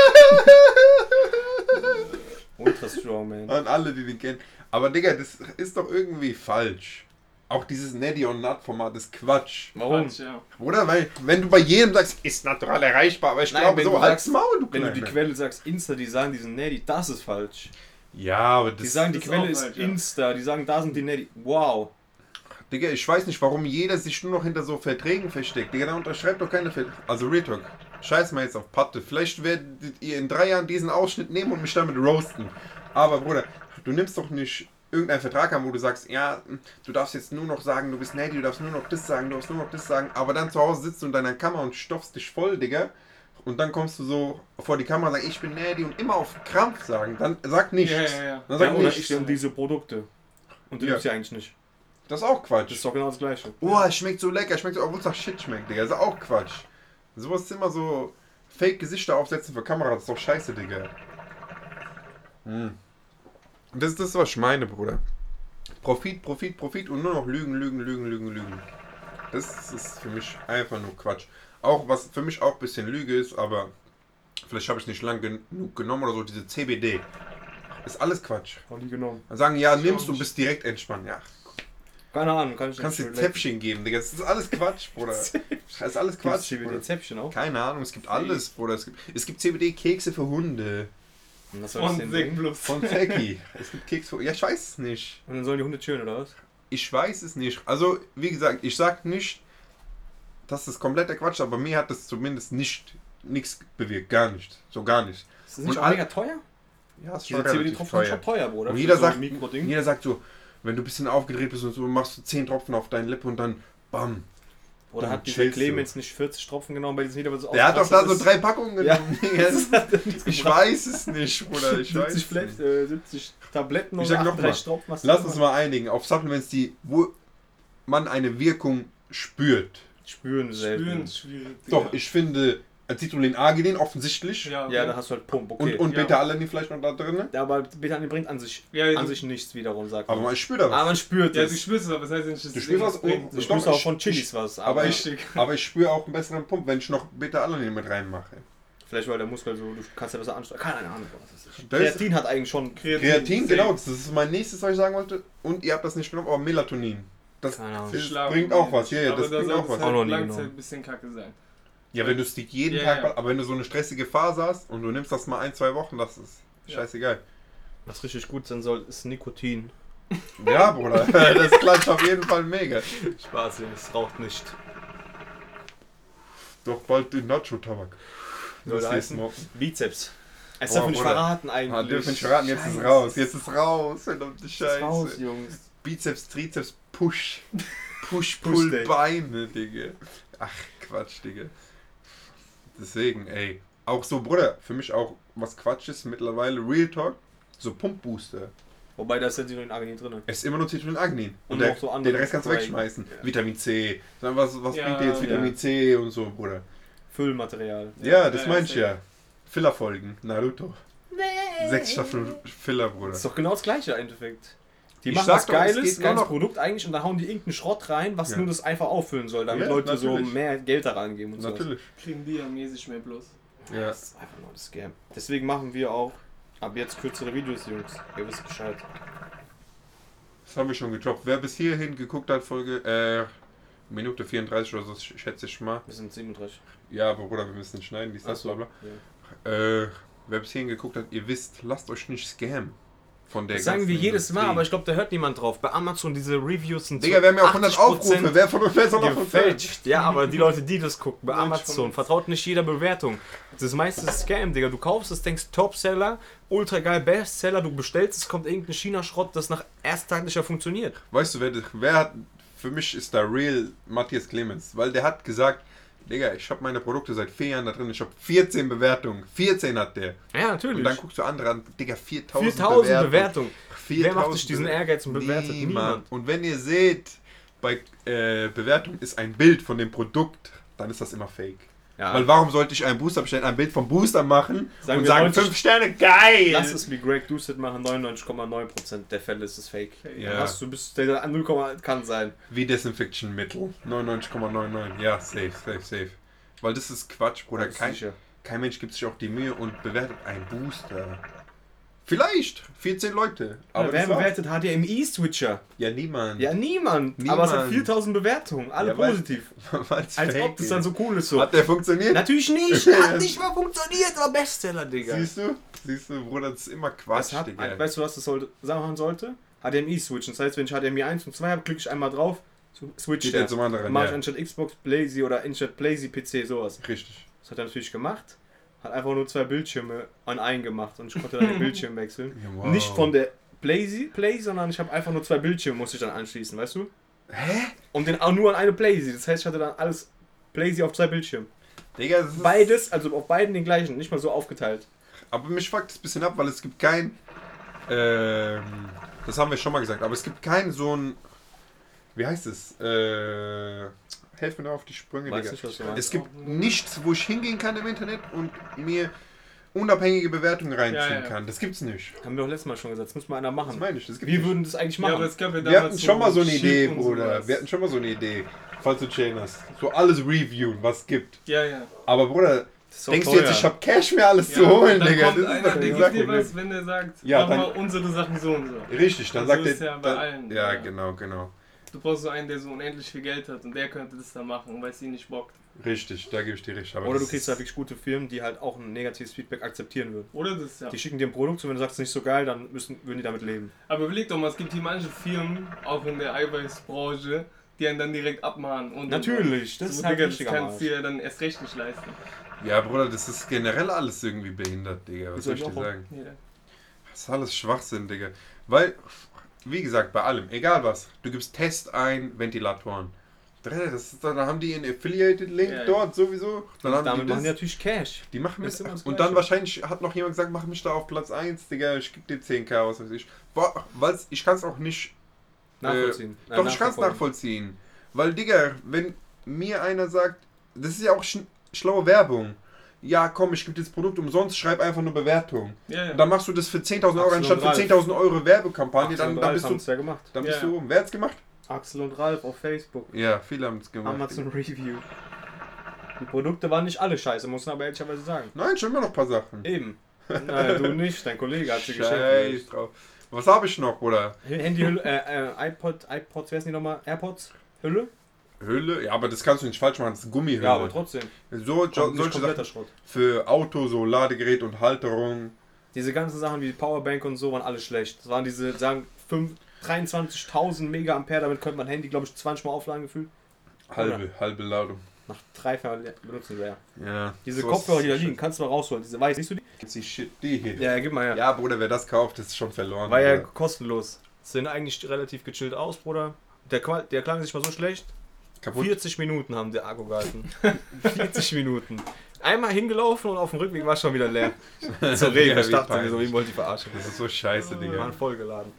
Ultra strong, man. An alle, die den kennen. Aber, Digga, das ist doch irgendwie falsch. Auch dieses Neddy und Nut Format ist Quatsch. Warum? Quatsch, ja. Oder? Weil, wenn du bei jedem sagst, ist natural erreichbar, aber ich Nein, glaube so, halt's Maul, du Wenn du die. Quelle sagst, Insta, die sagen, die sind Neddy, das ist falsch. Ja, aber das Die sagen, die ist Quelle ist falsch, ja. Insta, die sagen, da sind die Neddy. Wow. Digga, ich weiß nicht, warum jeder sich nur noch hinter so Verträgen versteckt. Digga, da unterschreibt doch keine Verträge. Also Real Talk. Scheiß mal jetzt auf Patte. Vielleicht werdet ihr in drei Jahren diesen Ausschnitt nehmen und mich damit roasten. Aber Bruder, du nimmst doch nicht irgendeinen Vertrag an, wo du sagst, ja, du darfst jetzt nur noch sagen, du bist Neddy, du darfst nur noch das sagen, du darfst nur noch das sagen, aber dann zu Hause sitzt du in deiner Kammer und stopfst dich voll, Digga. Und dann kommst du so vor die Kamera und sagst, ich bin Neddy und immer auf Krampf sagen. Dann sag nichts. Ja, ja, ja. Dann Ja, sag oder nichts. ich nehme diese Produkte. Und du Ja. nimmst sie eigentlich nicht. Das ist auch Quatsch. Das ist doch genau das Gleiche. Oh, es schmeckt so lecker, es schmeckt so, obwohl es nach Shit schmeckt, Digga. Das ist auch Quatsch. Sowas ist immer so Fake-Gesichter aufsetzen für Kamera, das ist doch scheiße, Digga. Hm. Das ist das, was ich meine, Bruder. Profit, Profit, Profit und nur noch Lügen, Lügen, Lügen, Lügen, Lügen. Das ist für mich einfach nur Quatsch. Auch was für mich auch ein bisschen Lüge ist, aber vielleicht habe ich es nicht lang genug genommen oder so, diese CBD. Ist alles Quatsch. Hab die genommen. Dann sagen, ja, nimmst du, bist direkt entspannt. Ja, Keine Ahnung, kann ich kannst dir Zäpfchen geben, Digga. Das ist alles Quatsch, Bruder. Das ist alles Quatsch. Quatsch, Bruder. Zäpfchen auch. Keine Ahnung, es gibt alles, Bruder. Es gibt, es gibt CBD-Kekse für Hunde. Und was soll bringen? Plus. Von Zeki. es gibt Kekse für. Ja, ich weiß es nicht. Und dann sollen die Hunde chillen, oder was? Ich weiß es nicht. Also, wie gesagt, ich sag nicht, dass das kompletter Quatsch ist, aber mir hat das zumindest nicht nichts bewirkt. Gar nicht. So gar nicht. Ist das nicht mega teuer? Ja, es ist schon relativ CBD-Tropfen sind teuer. schon teuer, Bruder. Und jeder so sagt-. Jeder sagt so, wenn du ein bisschen aufgedreht bist und so, machst du 10 Tropfen auf deine Lippe und dann bam. Oder Dann hat dieser chillst du. Clemens nicht 40 Tropfen genommen bei diesem Lied, aber so Der hat doch da so drei Packungen Ja. genommen. nichts ich weiß es nicht, Bruder. Ich weiß 70, es Flat, nicht. äh, 70 Tabletten Ich sag noch 38 Tropfen. Lass du uns mal einigen auf Supplements, die, wo man eine Wirkung spürt. Spüren selten. Spüren ist schwierig. Doch, ich finde Acetylin Arginin offensichtlich. Ja, Ja, da hast du halt Pump, Und, okay. und Ja. Beta-Alanin vielleicht noch da drin. Ja, aber Betanin bringt an sich, Ja, an sich nichts wiederum, sagt Aber man. spürt da was. Aber man spürt ja, es. du spürst es, aber das heißt nicht, dass Du es spürst was bringt. und- Du ich spürst auch von Chilis was. aber Aber, ich, Richtig. aber ich spüre auch einen besseren Pump, wenn ich noch Beta-Alanin mit reinmache. vielleicht weil der Muskel so, du kannst ja besser ansteuern. Keine Ahnung, was das ist. Das Kreatin hat eigentlich schon. Kreatin, safe. genau, das ist mein nächstes, was ich sagen wollte. Und ihr habt das nicht genommen, aber Melatonin. Das, Keine Ahnung. das bringt auch was. Ja, ja, das da bringt auch was. Halt Auch noch nie Langzeit ein bisschen kacke sein. Ja, wenn du es jeden Ja, Tag, ja. aber wenn du so eine stressige Phase hast und du nimmst das mal ein, zwei Wochen, das ist Ja. scheißegal. Was richtig gut sein soll, ist Nikotin. Ja, Bruder, das klatscht auf jeden Fall mega. Spaß, Jungs, raucht nicht. Doch bald den Nacho-Tabak. Soll Das heißen? Bizeps. Es darf nicht verraten eigentlich. Ah, dürfen nicht verraten, jetzt ist Scheiße. raus. Jetzt ist raus, verdammte Ist Scheiße. raus, Jungs. Bizeps, Trizeps, Push. Push, Pull. Beine, Digga. Ach, Quatsch, Digga. Deswegen, ey. Auch so, Bruder, für mich auch, was Quatsch ist mittlerweile, Real Talk, so Pumpbooster. Wobei da ist ja die in Arginin drin. Es ist immer nur Citrullin Agnin. Und, Und der, so andere den Rest kannst du wegschmeißen. Ja. Vitamin C. Dann was was Ja, bringt dir jetzt Vitamin ja. C und so, Bruder? Füllmaterial. Ja, das ja, mein ich safe. ja. Filler-Folgen, Naruto. Sechs Staffeln Filler, Bruder. Das ist doch genau das gleiche im Endeffekt. Die Ich machen was doch, es Geiles, geiles Produkt eigentlich und dann hauen die irgendeinen Schrott rein, was Ja. nur das einfach auffüllen soll, damit Ja, Leute natürlich. so mehr Geld da reingeben und so. Natürlich. Kriegen die ja mäßig mehr bloß. Ja. Das ist einfach nur ein Scam. Deswegen machen wir auch ab jetzt kürzere Videos, Jungs. Ihr wisst Bescheid. Das haben wir schon gedroppt. Wer bis hierhin geguckt hat, Folge, äh, Minute 34 oder so, schätze ich mal. Wir sind 37. Ja, aber Bruder, wir müssen schneiden, dies, das, Achso. bla Ja. bla. Äh, wer bis hierhin geguckt hat, ihr wisst, lasst euch nicht scammen. Von der Das sagen wir jedes Mal, aber ich glaube, da hört niemand drauf. Bei Amazon diese Reviews sind Digga, wir haben ja auch 100 80% Aufrufe. Wer von uns wer soll davon gefälscht. Ja, aber die Leute, die das gucken, bei Amazon, vertraut nicht jeder Bewertung. Das meiste ist Scam, Digga. Du kaufst es, denkst Topseller, ultra geil, Bestseller, du bestellst es, kommt irgendein China-Schrott, das nach erstteiliger funktioniert. Weißt du, wer, wer hat, für mich ist da real Matthias Clemens, weil der hat gesagt, Digga, ich habe meine Produkte seit vier Jahren da drin, ich habe 14 Bewertungen, 14 hat der. Ja, natürlich. Und dann guckst du andere an, Digga, 4000 4000 Bewertungen. Bewertungen. 4000 Wer macht sich diesen Ehrgeiz und bewertet? Niemand. Und wenn ihr seht, bei äh, Bewertung ist ein Bild von dem Produkt, dann ist das immer fake. Ja, Weil warum sollte ich einen Booster bestellen, ein Bild vom Booster machen Sagen und sagen 90 5 Sterne, geil! lass es wie Greg Doucet machen, 99,9% der Fälle ist es fake. Ja. Hast du bis der an 0, kann sein. Wie Desinfection-Mittel. 99,99. Ja, safe, safe, safe. Weil das ist Quatsch, Bruder. Kein, kein Mensch gibt sich auch die Mühe und bewertet einen Booster. Vielleicht 14 Leute. Aber wer das war's. bewertet HDMI-Switcher? Ja, niemand. Ja, niemand. Aber es hat Niemand. 4000 Bewertungen, alle Ja, weil- positiv. Als ob das dann so cool ist. So. Hat der funktioniert? Natürlich nicht, hat nicht mal funktioniert, aber Bestseller, Digga. Siehst du? Siehst du, Bruder, das ist immer Quatsch, hat, Digga. weißt du, was das sollte, sagen sollte? HDMI switchen. Das heißt, wenn ich HDMI 1 und 2 habe, klicke ich einmal drauf, switch Geht der. er zum anderen, Mach ja. anstatt Xbox Blazy oder anstatt Blazy PC sowas. Richtig. Das hat er natürlich gemacht. Hat einfach nur zwei Bildschirme an einen gemacht und ich konnte dann den Bildschirm wechseln. Ja, wow. Nicht von der Blazy Play, sondern ich habe einfach nur zwei Bildschirme musste ich dann anschließen, weißt du? Hä? Und den auch nur an eine Blazy. Das heißt, ich hatte dann alles Blazy auf zwei Bildschirmen. Digga, das ist... Beides, also auf beiden den gleichen, nicht mal so aufgeteilt. Aber mich fuckt es ein bisschen ab, weil es gibt kein. Ähm, das haben wir schon mal gesagt, aber es gibt kein so ein. Wie heißt es? Äh, helf mir da auf die Sprünge, Weiß Digga. nicht, was du meinst. Es gibt nichts, wo ich hingehen kann im Internet und mir unabhängige Bewertungen reinziehen Ja, ja. kann. Das gibt's nicht. Haben wir auch letztes Mal schon gesagt, das muss mal einer Das machen. meine ich. Das gibt's Wir nicht. würden das eigentlich Ja, machen. aber es gab ja wir damals hatten schon mal so eine Idee, und Bruder. sowas. Wir hatten schon mal so eine Idee. Falls du chillen hast. So alles reviewen, was es gibt. Ja, ja. Aber Bruder, Das ist doch denkst du teuer. jetzt, ich hab Cash, mir alles ja zu holen, dann Digga? Kommt Das ist einer, doch der die gibt Sache, dir was, wenn der sagt, Ja, mach dann- mal unsere Sachen so und so. Richtig, dann So sagt ist er. ja bei dann- allen, Ja, ja. genau, genau. Du brauchst so einen, der so unendlich viel Geld hat und der könnte das dann machen, weil es ihn nicht bockt. Richtig, da gebe ich dir recht. Aber Oder du kriegst halt wirklich gute Firmen, die halt auch ein negatives Feedback akzeptieren würden. Oder das, ja. Die schicken dir ein Produkt und wenn du sagst, es ist nicht so geil, dann müssen, würden die damit leben. Aber überleg doch mal, es gibt hier manche Firmen, auch in der Eiweißbranche, die einen dann direkt abmahnen. Und Natürlich, das so, ist halt Digga, das kannst du dir dann erst recht nicht leisten. Ja, Bruder, das ist generell alles irgendwie behindert, Digga. Was soll ich dir sagen? Ja. Das ist alles Schwachsinn, Digga. Weil, wie gesagt, bei allem, egal was, du gibst Test ein, Ventilatoren. Das ist, dann haben die einen Affiliated-Link Ja, ja. dort sowieso. Dann haben Damit die machen die natürlich Cash. Die machen mit. Und dann wahrscheinlich hat noch jemand gesagt, mach mich da auf Platz 1, Digga, ich geb dir 10k, was weiß ich. Boah, weil's, ich kann es auch nicht. Nachvollziehen. Äh, doch, ich kann es nachvollziehen. Weil, Digga, wenn mir einer sagt, das ist ja auch sch schlaue Werbung. Ja, komm, ich gebe dir das Produkt umsonst, schreib einfach eine Bewertung. Ja, ja. Und dann machst du das für 10.000 Euro Axel anstatt für Ralf. 10.000 Euro Werbekampagne, Axel dann, dann bist du. haben's ja gemacht. Dann bist du. Wer hat's gemacht? Axel und Ralf auf Facebook. Ja, viele haben es gemacht. Amazon Review. Die Produkte waren nicht alle scheiße, muss man aber ehrlicherweise sagen. Nein, schon immer noch ein paar Sachen. Eben. Nein, du nicht, dein Kollege hat sie Scheiß geschenkt. drauf. Was habe ich noch, Bruder? Handyhülle, äh, äh, iPod, iPods, wer ist die nochmal? AirPods? Hülle? Hülle? Ja, aber das kannst du nicht falsch machen, das ist Gummihülle. Ja, aber trotzdem. so, solche Sachen Schrott. für Auto, so Ladegerät und Halterung. Diese ganzen Sachen wie Powerbank und so waren alle schlecht. Das waren diese, sagen, fünf- 23.000 Mega damit könnte man Handy, glaube ich, 20 Mal aufladen gefühlt. Halbe, halbe Ladung. Nach drei Mal benutzen wäre. Ja. Diese so Kopfhörer, die da liegen, kannst du mal rausholen. Diese weiß, siehst du die? Die Shit, die hier. Ja, gib mal her. Ja, Bruder, wer das kauft, ist schon verloren. War ja kostenlos. Sehen eigentlich relativ gechillt aus, Bruder. Der, Qual der klang sich mal so schlecht. Kaputt. 40 Minuten haben der Akku gehalten. 40 Minuten. Einmal hingelaufen und auf dem Rückweg war es schon wieder leer. Zur Ja, Regen, wie ich dachte mir so, wie wollte ich verarschen. Das ist so scheiße, Wir Digga. waren vollgeladen.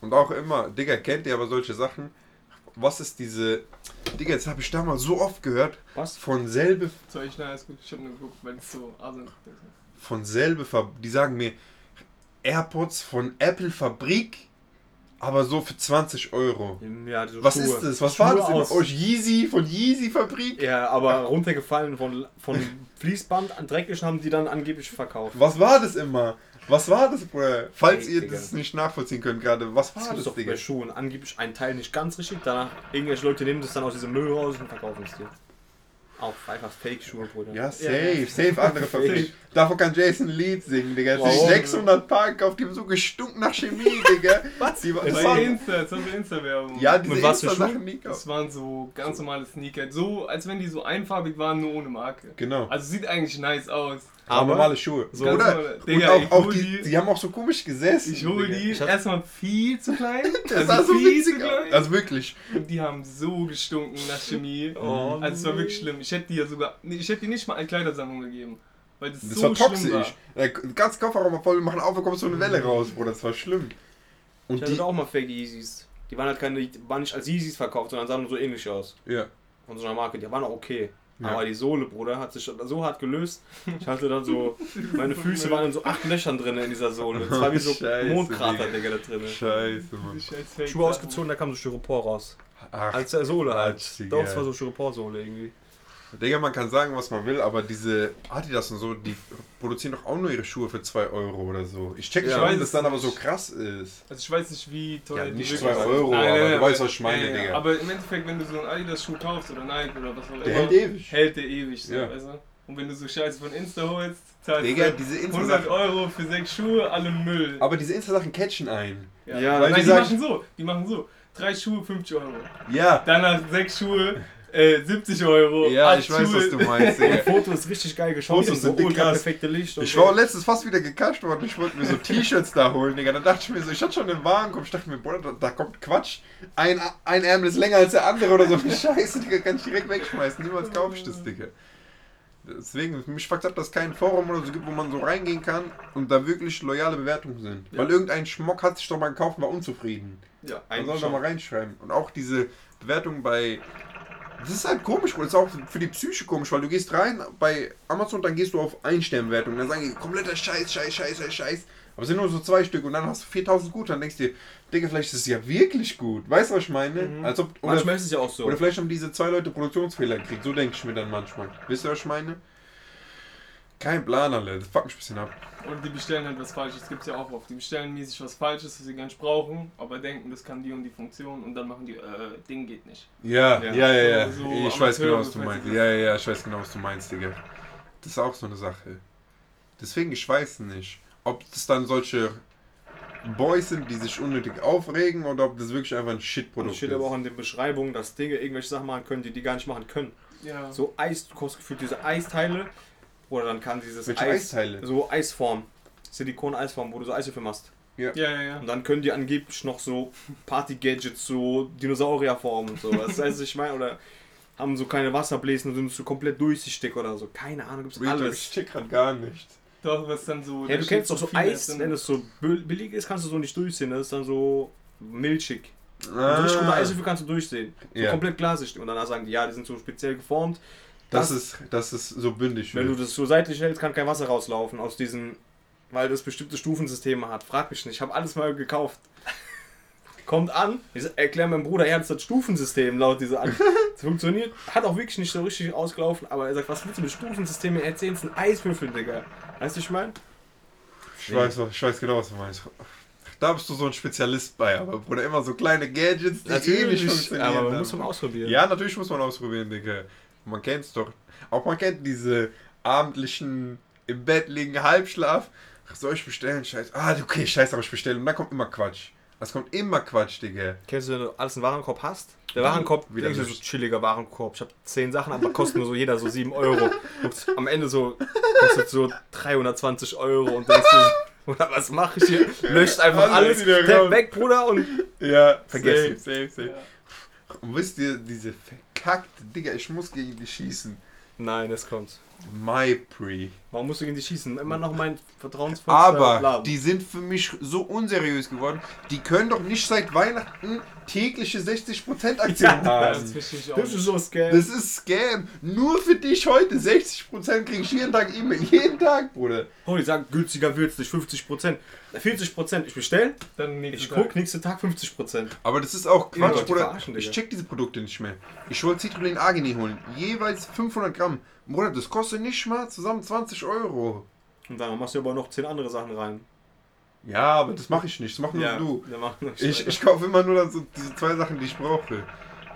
Und auch immer, Digga, kennt ihr aber solche Sachen? Was ist diese. Digga, jetzt habe ich da mal so oft gehört, Was? von selbe, Soll ich na, ist gut. Nur geguckt, weil es so von selbe Fab Die sagen mir, AirPods von Apple Fabrik, aber so für 20 Euro. Ja, so Was Schuhe. ist das? Was Schuhe war das immer? aus- Oh, Yeezy von Yeezy Fabrik? Ja, aber runtergefallen von, von Fließband an dreckig haben die dann angeblich verkauft. Was war das immer? Was war das, Bruder? Falls Ey, ihr Digga. das nicht nachvollziehen könnt gerade, was Das war das, es doch Digga? bei Schuhen. Angeblich ein Teil nicht ganz richtig, danach irgendwelche Leute nehmen das dann aus diesem Müll raus und verkaufen es dir. Auch einfach Fake-Schuhe, Bruder. Ja, safe, Ja, safe andere Fabrik. Davon kann Jason Lied singen, Digga. Wow. 600 Paar gekauft, die haben so gestunken nach Chemie, Digga. Was? Die, das Bei waren, Insta, das war so Insta-Werbung. ja, diese Mit was für Insta-Sachen nie Das waren so ganz normale Sneaker. So, als wenn die so einfarbig waren, nur ohne Marke. Genau. Also sieht eigentlich nice aus. Aber normale Schuhe. So Oder? normale- Digga, ich auch, auch die, die- die haben auch so komisch gesessen. Ich hole die Ich erstmal viel zu klein. Das sah so viel witzig zu klein. Also wirklich. Und die haben so gestunken nach Chemie. Oh, also es war wirklich schlimm. Ich hätte die ja sogar. Ich hätte die nicht mal eine Kleidersammlung gegeben. Weil das, Das so war schlimm war. toxisch. Der ganz Kofferraum war voll, wir machen auf, da kommt so eine Welle raus, Bruder. Das war schlimm. Ich Und hatte die. auch mal Fake Yeezys. Die waren halt keine, die waren nicht als Yeezys verkauft, sondern sahen nur so ähnlich aus. Ja. Von so einer Marke. Die waren auch okay. Ja. Aber die Sohle, Bruder, hat sich so hart gelöst. Ich hatte dann so, meine Füße waren in so acht Löchern drin in dieser Sohle. Das war wie so Scheiße, Mondkrater, Digga. Da drin. Scheiße, Mann. Die scheiß Fake Schuhe ausgezogen, da kam so Styropor raus. Ach, Als der Sohle halt. Doch, es war so Styroporsohle irgendwie. Digga, man kann sagen, was man will, aber diese Adidas und so, die produzieren doch auch nur ihre Schuhe für 2 Euro oder so. Ich check nicht, Ja, warum das dann aber so krass ist. Also ich weiß nicht, wie teuer Ja, die nicht wirklich 2 sind. Euro, aber du weißt, was ich meine, ja. Digga. Aber im Endeffekt, wenn du so einen Adidas-Schuh kaufst oder Nike oder was auch immer, Der hält ewig. hält der ewig, so, Ja. weißt du? Und wenn du so Scheiße von Insta holst, zahlst Digga, du diese 100 Insta-Sachen. Euro für sechs Schuhe, alle Müll. Aber diese Insta-Sachen catchen ein. ja, Ja, weil Nein, die die, machen so, die machen so. Drei Schuhe, 50 Euro. Ja. Danach sechs Schuhe, äh, 70 Euro. Ja, Acht ich weiß, was du meinst, Digga. Foto ist richtig geil geschossen. Fotos so sind dick ultra perfekte Licht. Ich war letztens fast wieder gecasht worden. Ich wollte mir so T-Shirts da holen, Digga. Da dachte ich mir so, ich hatte schon den Warenkorb. Ich dachte mir, Bruder, da, da kommt Quatsch. Ein, ein Ärmel ist länger als der andere oder so. Scheiße, Digga, kann ich direkt wegschmeißen. Niemals kaufe ich das, Digga. Deswegen, mich fuckt ab, dass es kein Forum oder so gibt, wo man so reingehen kann und da wirklich loyale Bewertungen sind. Ja. Weil irgendein Schmock hat sich doch mal gekauft und war unzufrieden. Ja, Man eigentlich soll da schon. mal reinschreiben. Und auch diese Bewertung bei. Das ist halt komisch. Das ist auch für die Psyche komisch, weil du gehst rein bei Amazon, dann gehst du auf Ein-Stern-Bewertung. Dann sagen die, kompletter Scheiß, Scheiß, Scheiß, Scheiß, Scheiß. Aber es sind nur so zwei Stück und dann hast du 4000 gut. Dann denkst du dir, Digga, vielleicht ist es ja wirklich gut. Weißt du, was ich meine? Mhm. Als ob, oder, Manchmal ist es ja auch so. oder vielleicht haben diese zwei Leute Produktionsfehler gekriegt. So denke ich mir dann manchmal. Wisst ihr, was ich meine? Kein Plan, Alter. Das fuckt mich ein bisschen ab. Oder die bestellen halt was Falsches, gibt's ja auch oft. Die bestellen mäßig was Falsches, was sie gar nicht brauchen, aber denken, das kann die und die Funktion und dann machen die, äh, Ding geht nicht. Ja, Ja. ja, ja. So- so ich weiß genau, was du meinst. Ja, ja, ja, ich weiß genau, was du meinst, Digga. Das ist auch so eine Sache. Deswegen, ich weiß nicht, ob das dann solche Boys sind, die sich unnötig aufregen oder ob das wirklich einfach ein Und Shit-Produkt es steht ist. aber auch in den Beschreibungen, dass Dinge irgendwelche Sachen machen können, die die gar nicht machen können. Ja. So Eis, du kaufst gefühlt diese Eisteile. Oder dann kann dieses Welche Eis, Eisteile? so Eisform, Silikon-Eisform, wo du so Eiswürfel machst. ja, ja, ja. Und dann können die angeblich noch so Party-Gadgets, so Dinosaurierformen und sowas. Das heißt, ich meine, oder haben so keine Wasserbläsen und sind so komplett durchsichtig oder so. Keine Ahnung, gibt's Talk, alles. Ich check grad gar nicht. Doch, was dann so. Ja, du kennst doch so viel Eis, drin. wenn es so bill- billig ist, kannst du so nicht durchsehen. Das ist dann so milchig. Und Ah, so richtig gute Eiswürfel kannst du durchsehen. So Ja. komplett glasig. Und danach sagen die, ja, die sind so speziell geformt. Das, das- ist, das ist so bündig. Wenn du das so seitlich hältst, kann kein Wasser rauslaufen aus diesen, weil das bestimmte Stufensysteme hat. Frag mich nicht, ich habe alles mal gekauft. Kommt an, ich erkläre meinem Bruder, er hat das Stufensystem laut dieser an. Das funktioniert, hat auch wirklich nicht so richtig ausgelaufen, aber er sagt, was willst du mit Stufensystemen erzählen? Es sind Eiswürfel, Digga. Weißt du, ich meine? ich, weiß, was- ich weiß genau, was du meinst. Da bist du so ein Spezialist bei, aber Bruder, immer so kleine Gadgets, die eh nicht funktionieren. aber man muss man ausprobieren. Ja, natürlich muss man ausprobieren, Digga. Man kennt's doch. Auch man kennt diese abendlichen im Bett liegen, Halbschlaf. Ach, soll ich bestellen? Scheiß. Ah, okay, scheiß, aber ich bestelle. Und dann kommt immer Quatsch. Es kommt immer Quatsch, Digga. Kennst du, wenn du alles in Warenkorb hast? Der Warenkorb, Wieder wieder so nicht. chilliger Warenkorb. Ich habe 10 Sachen, aber kosten nur so jeder so 7 Euro. Und am Ende so kostet so 320 Euro und denkst du, oder was mache ich hier? Löscht einfach Alles alles, weg, Bruder, und Ja, Vergessen. Safe, safe, safe. Und wisst ihr, diese verkackte, Digga, ich muss gegen die schießen. nein, es kommt. MyPre. Warum musst du gegen die schießen? Immer noch mein vertrauensvollster Aber Laden. die sind für mich so unseriös geworden. Die können doch nicht seit Weihnachten tägliche 60% Aktion Ja, Das haben. ich auch. das ist so Scam. Das ist Scam. Nur für dich heute 60% krieg ich jeden Tag E-Mail. Jeden Tag, Bruder. Oh, die sagen, günstiger wird's nicht, 50%. 40%, ich bestell, Dann ich Tag. guck, nächsten Tag 50%. Aber das ist auch Ja, Quatsch, Leute Bruder. Ich check diese Produkte nicht mehr. Ich wollte Citrullin Agni holen. Jeweils 500 Gramm. Bruder, das kostet nicht mal zusammen 20 Euro. Und dann machst du aber noch 10 andere Sachen rein. Ja, aber das mache ich nicht. Das mach nur du. machen wir Ich, ich kaufe immer nur dann so diese zwei Sachen, die ich brauche.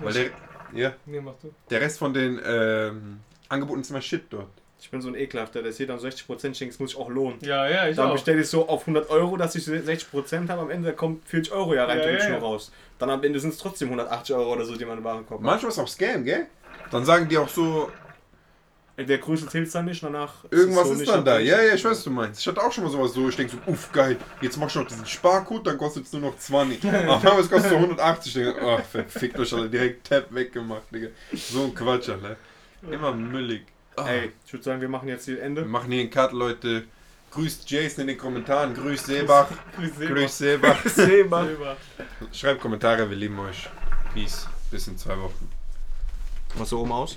Weil der, ja, Nee, mach du. der Rest von den ähm, Angeboten ist immer Shit dort. Ich bin so ein Ekelhafter, der ist hier dann 60% schenkt, muss ich auch lohnen. Ja, ja, ich Dann bestelle ich so auf 100 Euro, dass ich 60% habe, am Ende kommt 40 Euro ja rein, Ja, ja, ja, ja. raus. Dann am Ende sind es trotzdem 180 Euro oder so, die man im Warenkorb hat. Manchmal ist auch Scam, gell? Dann sagen die auch so, Der Größe zählt dann nicht, danach irgendwas es so ist nicht dann da. Ja, ja, ich weiß, was du meinst. Ich hatte auch schon mal sowas so, ich denke so, uff, geil, jetzt mach ich noch diesen Sparcode, dann kostet es nur noch 20. Aber es kostet so 180. Ich denke, ach, verfickt euch alle, direkt Tab weggemacht, Digga. So ein Quatsch, Alter. Immer müllig. Ah. Ey, ich würde sagen, wir machen jetzt hier Wir Ende. machen hier einen Cut, Leute. Grüßt Jason in den Kommentaren, grüßt Seebach, Grüß Silber. grüßt Seebach. Silber. Silber. Schreibt Kommentare, wir lieben euch. Peace. Bis in zwei Wochen. Machst du oben aus?